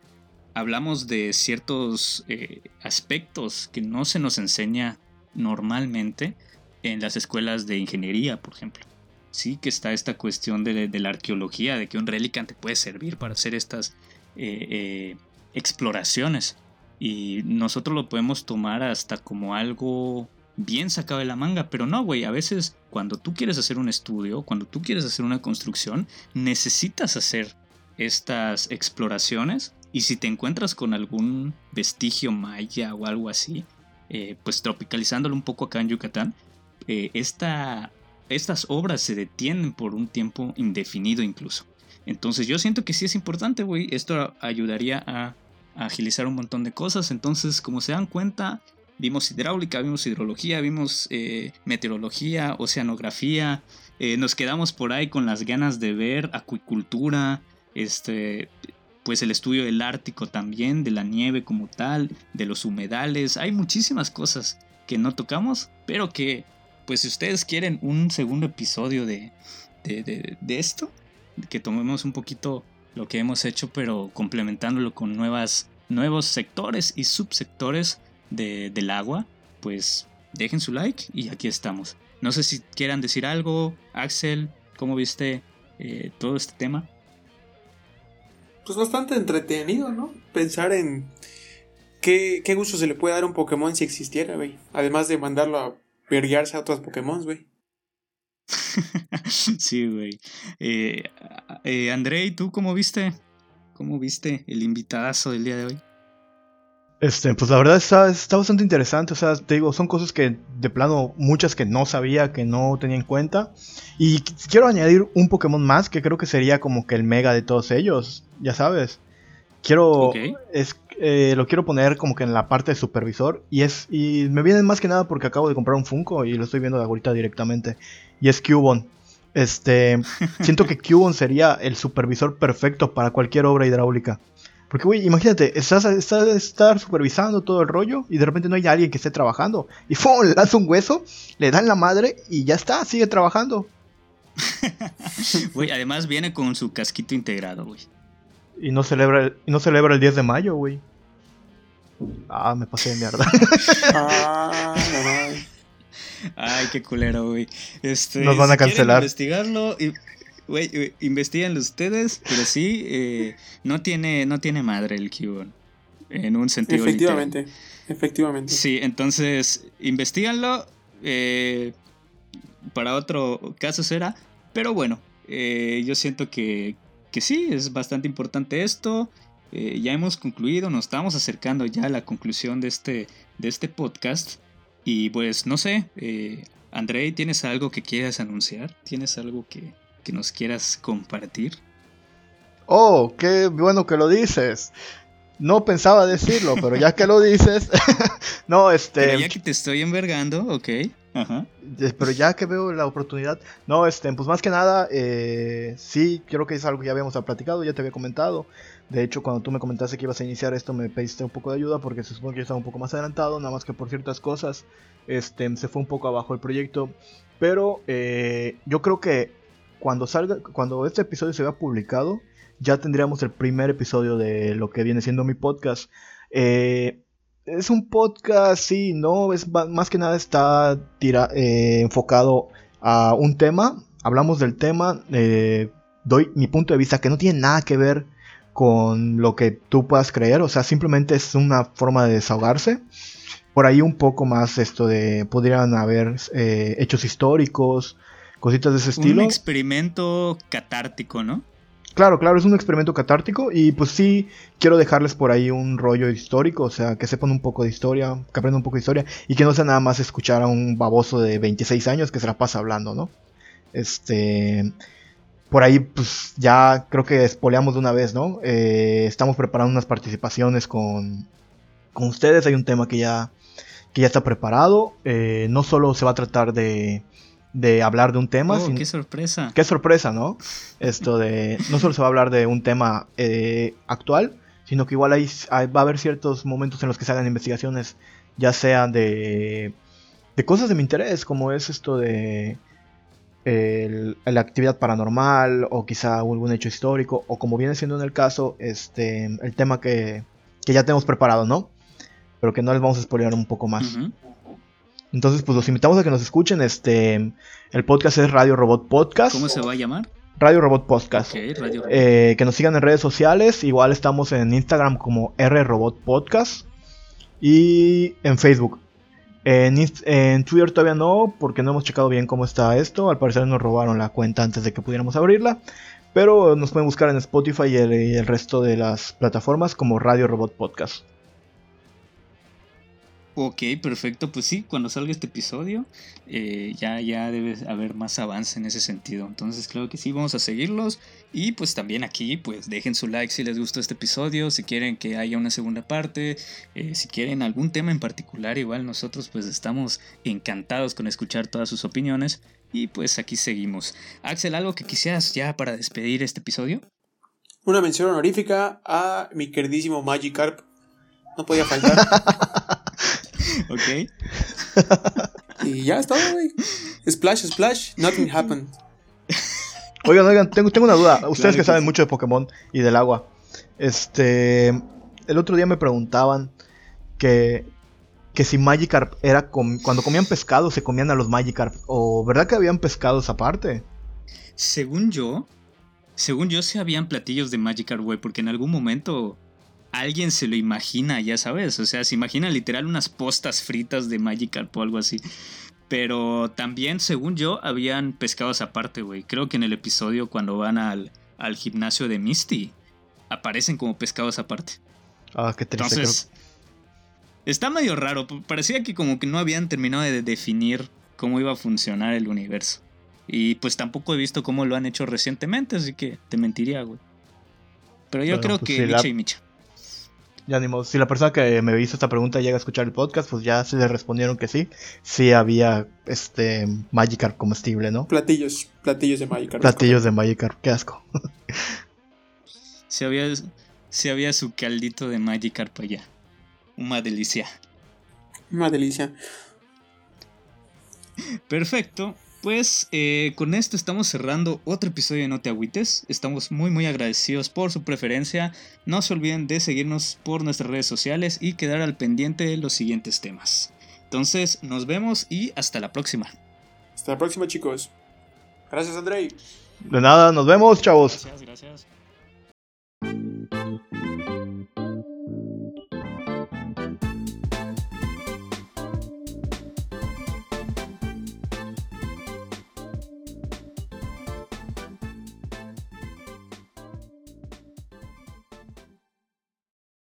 hablamos de ciertos eh, aspectos que no se nos enseña normalmente en las escuelas de ingeniería, por ejemplo. Sí que está esta cuestión de, la arqueología, de que un relicante puede servir para hacer estas eh, eh, exploraciones. Y nosotros lo podemos tomar hasta como algo bien sacado de la manga, pero no, güey, a veces cuando tú quieres hacer un estudio, cuando tú quieres hacer una construcción, necesitas hacer estas exploraciones y si te encuentras con algún vestigio maya o algo así, eh, pues tropicalizándolo un poco acá en Yucatán, esta, estas obras se detienen por un tiempo indefinido incluso. Entonces yo siento que sí es importante, güey. Esto ayudaría a, agilizar un montón de cosas. Entonces, como se dan cuenta, vimos hidráulica, vimos hidrología, vimos eh, meteorología, oceanografía. Eh, nos quedamos por ahí con las ganas de ver acuicultura, este, pues el estudio del Ártico también, de la nieve como tal, de los humedales. Hay muchísimas cosas que no tocamos, pero que pues si ustedes quieren un segundo episodio de, de, esto, que tomemos un poquito lo que hemos hecho, pero complementándolo con nuevas, nuevos sectores y subsectores de, del agua, pues dejen su like y aquí estamos. No sé si quieran decir algo, Axel, ¿cómo viste eh, todo este tema? Pues bastante entretenido, ¿no? Pensar en qué, qué gusto se le puede dar a un Pokémon si existiera, güey. Además de mandarlo a verguiarse a otros Pokémon, güey. *laughs* sí, güey. Eh, eh, Andrei, ¿tú cómo viste? ¿Cómo viste el invitadazo del día de hoy? Este, pues la verdad está, está bastante interesante. O sea, te digo, son cosas que de plano, muchas que no sabía, que no tenía en cuenta. Y quiero añadir un Pokémon más que creo que sería como que el mega de todos ellos. Ya sabes. Quiero. Es, eh, lo quiero poner como que en la parte de supervisor. Y es. Y me viene más que nada porque acabo de comprar un Funko y lo estoy viendo de ahorita directamente. Y es Cubone. Este. *laughs* siento que Cubone sería el supervisor perfecto para cualquier obra hidráulica. Porque, güey, imagínate, estás, estás, estar supervisando todo el rollo y de repente no hay alguien que esté trabajando. Y ¡fum! le das un hueso, le dan la madre y ya está, sigue trabajando. *laughs* Güey, además viene con su casquito integrado, güey. Y no celebra el, no celebra el 10 de mayo, güey. Ah, me pasé de mierda. ah, Ay, qué culero, güey. Este, Nos van a cancelar. investigarlo y Güey, investiganlo ustedes, pero sí, eh, no, tiene, no tiene madre el Cubone. En un sentido Efectivamente, efectivamente. Sí, entonces, investiganlo. Eh, para otro caso será. Pero bueno, eh, yo siento que, que sí, es bastante importante esto. Ya hemos concluido, nos estamos acercando ya a la conclusión de este, de este podcast. Y pues no sé, eh, Andrei, ¿tienes algo que quieras anunciar? ¿Tienes algo que, que nos quieras compartir? Oh, qué bueno que lo dices. No pensaba decirlo, pero ya que lo dices, *laughs* no, este... Pero ya que te estoy envergando, ok. Ajá. Pero ya que veo la oportunidad, no, este, pues más que nada, eh, sí, creo que es algo que ya habíamos platicado, ya te había comentado. De hecho, cuando tú me comentaste que ibas a iniciar esto, me pediste un poco de ayuda porque se supone que yo estaba un poco más adelantado, nada más que por ciertas cosas, este, se fue un poco abajo el proyecto. Pero eh, yo creo que cuando salga, cuando este episodio se vea publicado, ya tendríamos el primer episodio de lo que viene siendo mi podcast. Eh, es un podcast, sí, no, es más que nada está eh, enfocado a un tema. Hablamos del tema, doy mi punto de vista que no tiene nada que ver con lo que tú puedas creer, o sea, simplemente es una forma de desahogarse. Por ahí un poco más esto de podrían haber hechos históricos, cositas de ese estilo. Un experimento catártico, ¿no? Claro, claro, es un experimento catártico y pues sí quiero dejarles por ahí un rollo histórico, o sea, que sepan un poco de historia, que aprendan un poco de historia y que no sea nada más escuchar a un baboso de 26 años que se la pasa hablando, ¿no? Este, por ahí pues ya creo que espoleamos de una vez, ¿no? Eh, estamos preparando unas participaciones con, con ustedes, hay un tema que ya, que ya está preparado, eh, no solo se va a tratar de de hablar de un tema. Oh, ¡Qué sorpresa! ¡Qué sorpresa, ¿no? Esto de. No solo se va a hablar de un tema eh, actual, sino que igual hay, va a haber ciertos momentos en los que se hagan investigaciones, ya sean de. de cosas de mi interés, como es esto de. La actividad paranormal, o quizá algún hecho histórico, o como viene siendo en el caso, este. el tema que, que ya tenemos preparado, ¿no? Pero que no les vamos a spoilear un poco más. Entonces, pues los invitamos a que nos escuchen. Este, el podcast es Radio Robot Podcast. ¿Cómo se va a llamar? Radio Robot Podcast. Eh, que nos sigan en redes sociales. Igual estamos en Instagram como R Robot Podcast. Y en Facebook. En, Twitter todavía no, porque no hemos checado bien cómo está esto. Al parecer nos robaron la cuenta antes de que pudiéramos abrirla. Pero nos pueden buscar en Spotify y el resto de las plataformas como Radio Robot Podcast. Ok, perfecto. Pues sí, cuando salga este episodio eh, ya, ya debe haber más avance en ese sentido. Entonces creo que sí, vamos a seguirlos. Y pues también aquí, pues dejen su like si les gustó este episodio, si quieren que haya una segunda parte, eh, si quieren algún tema en particular, igual nosotros pues estamos encantados con escuchar todas sus opiniones. Y pues aquí seguimos. Axel, ¿algo que quisieras ya para despedir este episodio? Una mención honorífica a mi queridísimo Magikarp. No podía faltar. *laughs* ok. *laughs* Y ya está, güey. Splash, splash, nothing happened. Oigan, oigan, tengo, tengo una duda. Ustedes Claro que que saben sí. mucho de Pokémon y del agua. Este. El otro día me preguntaban que. Que si Magikarp era. com- cuando comían pescado, se comían a los Magikarp. ¿O verdad que habían pescados aparte? Según yo, según yo sí habían platillos de Magikarp, güey, porque en algún momento alguien se lo imagina, ya sabes, o sea, se imagina literal unas postas fritas de Magikarp o algo así. Pero también, según yo, habían pescados aparte, güey. Creo que en el episodio cuando van al, al gimnasio de Misty, aparecen como pescados aparte. Ah, qué triste. Entonces, está medio raro. Parecía que como que no habían terminado de definir cómo iba a funcionar el universo. Y pues tampoco he visto cómo lo han hecho recientemente, así que te mentiría, güey. Pero yo Bueno, creo pues que la- Micha y Micha. Ya ni modo. Si la persona que me hizo esta pregunta llega a escuchar el podcast, pues ya se le respondieron que sí. Sí había este Magikarp comestible, ¿no? Platillos, platillos de Magikarp. Platillos de Magikarp, qué asco. *laughs* Si había, si había su caldito de Magikarp allá. Una delicia. Una delicia. Perfecto. Pues eh, con esto estamos cerrando otro episodio de No Te Agüites. Estamos muy muy agradecidos por su preferencia. No se olviden de seguirnos por nuestras redes sociales y quedar al pendiente de los siguientes temas. Entonces nos vemos y hasta la próxima. Hasta la próxima, chicos. Gracias, Andrei. De nada, nos vemos, chavos. Gracias, gracias.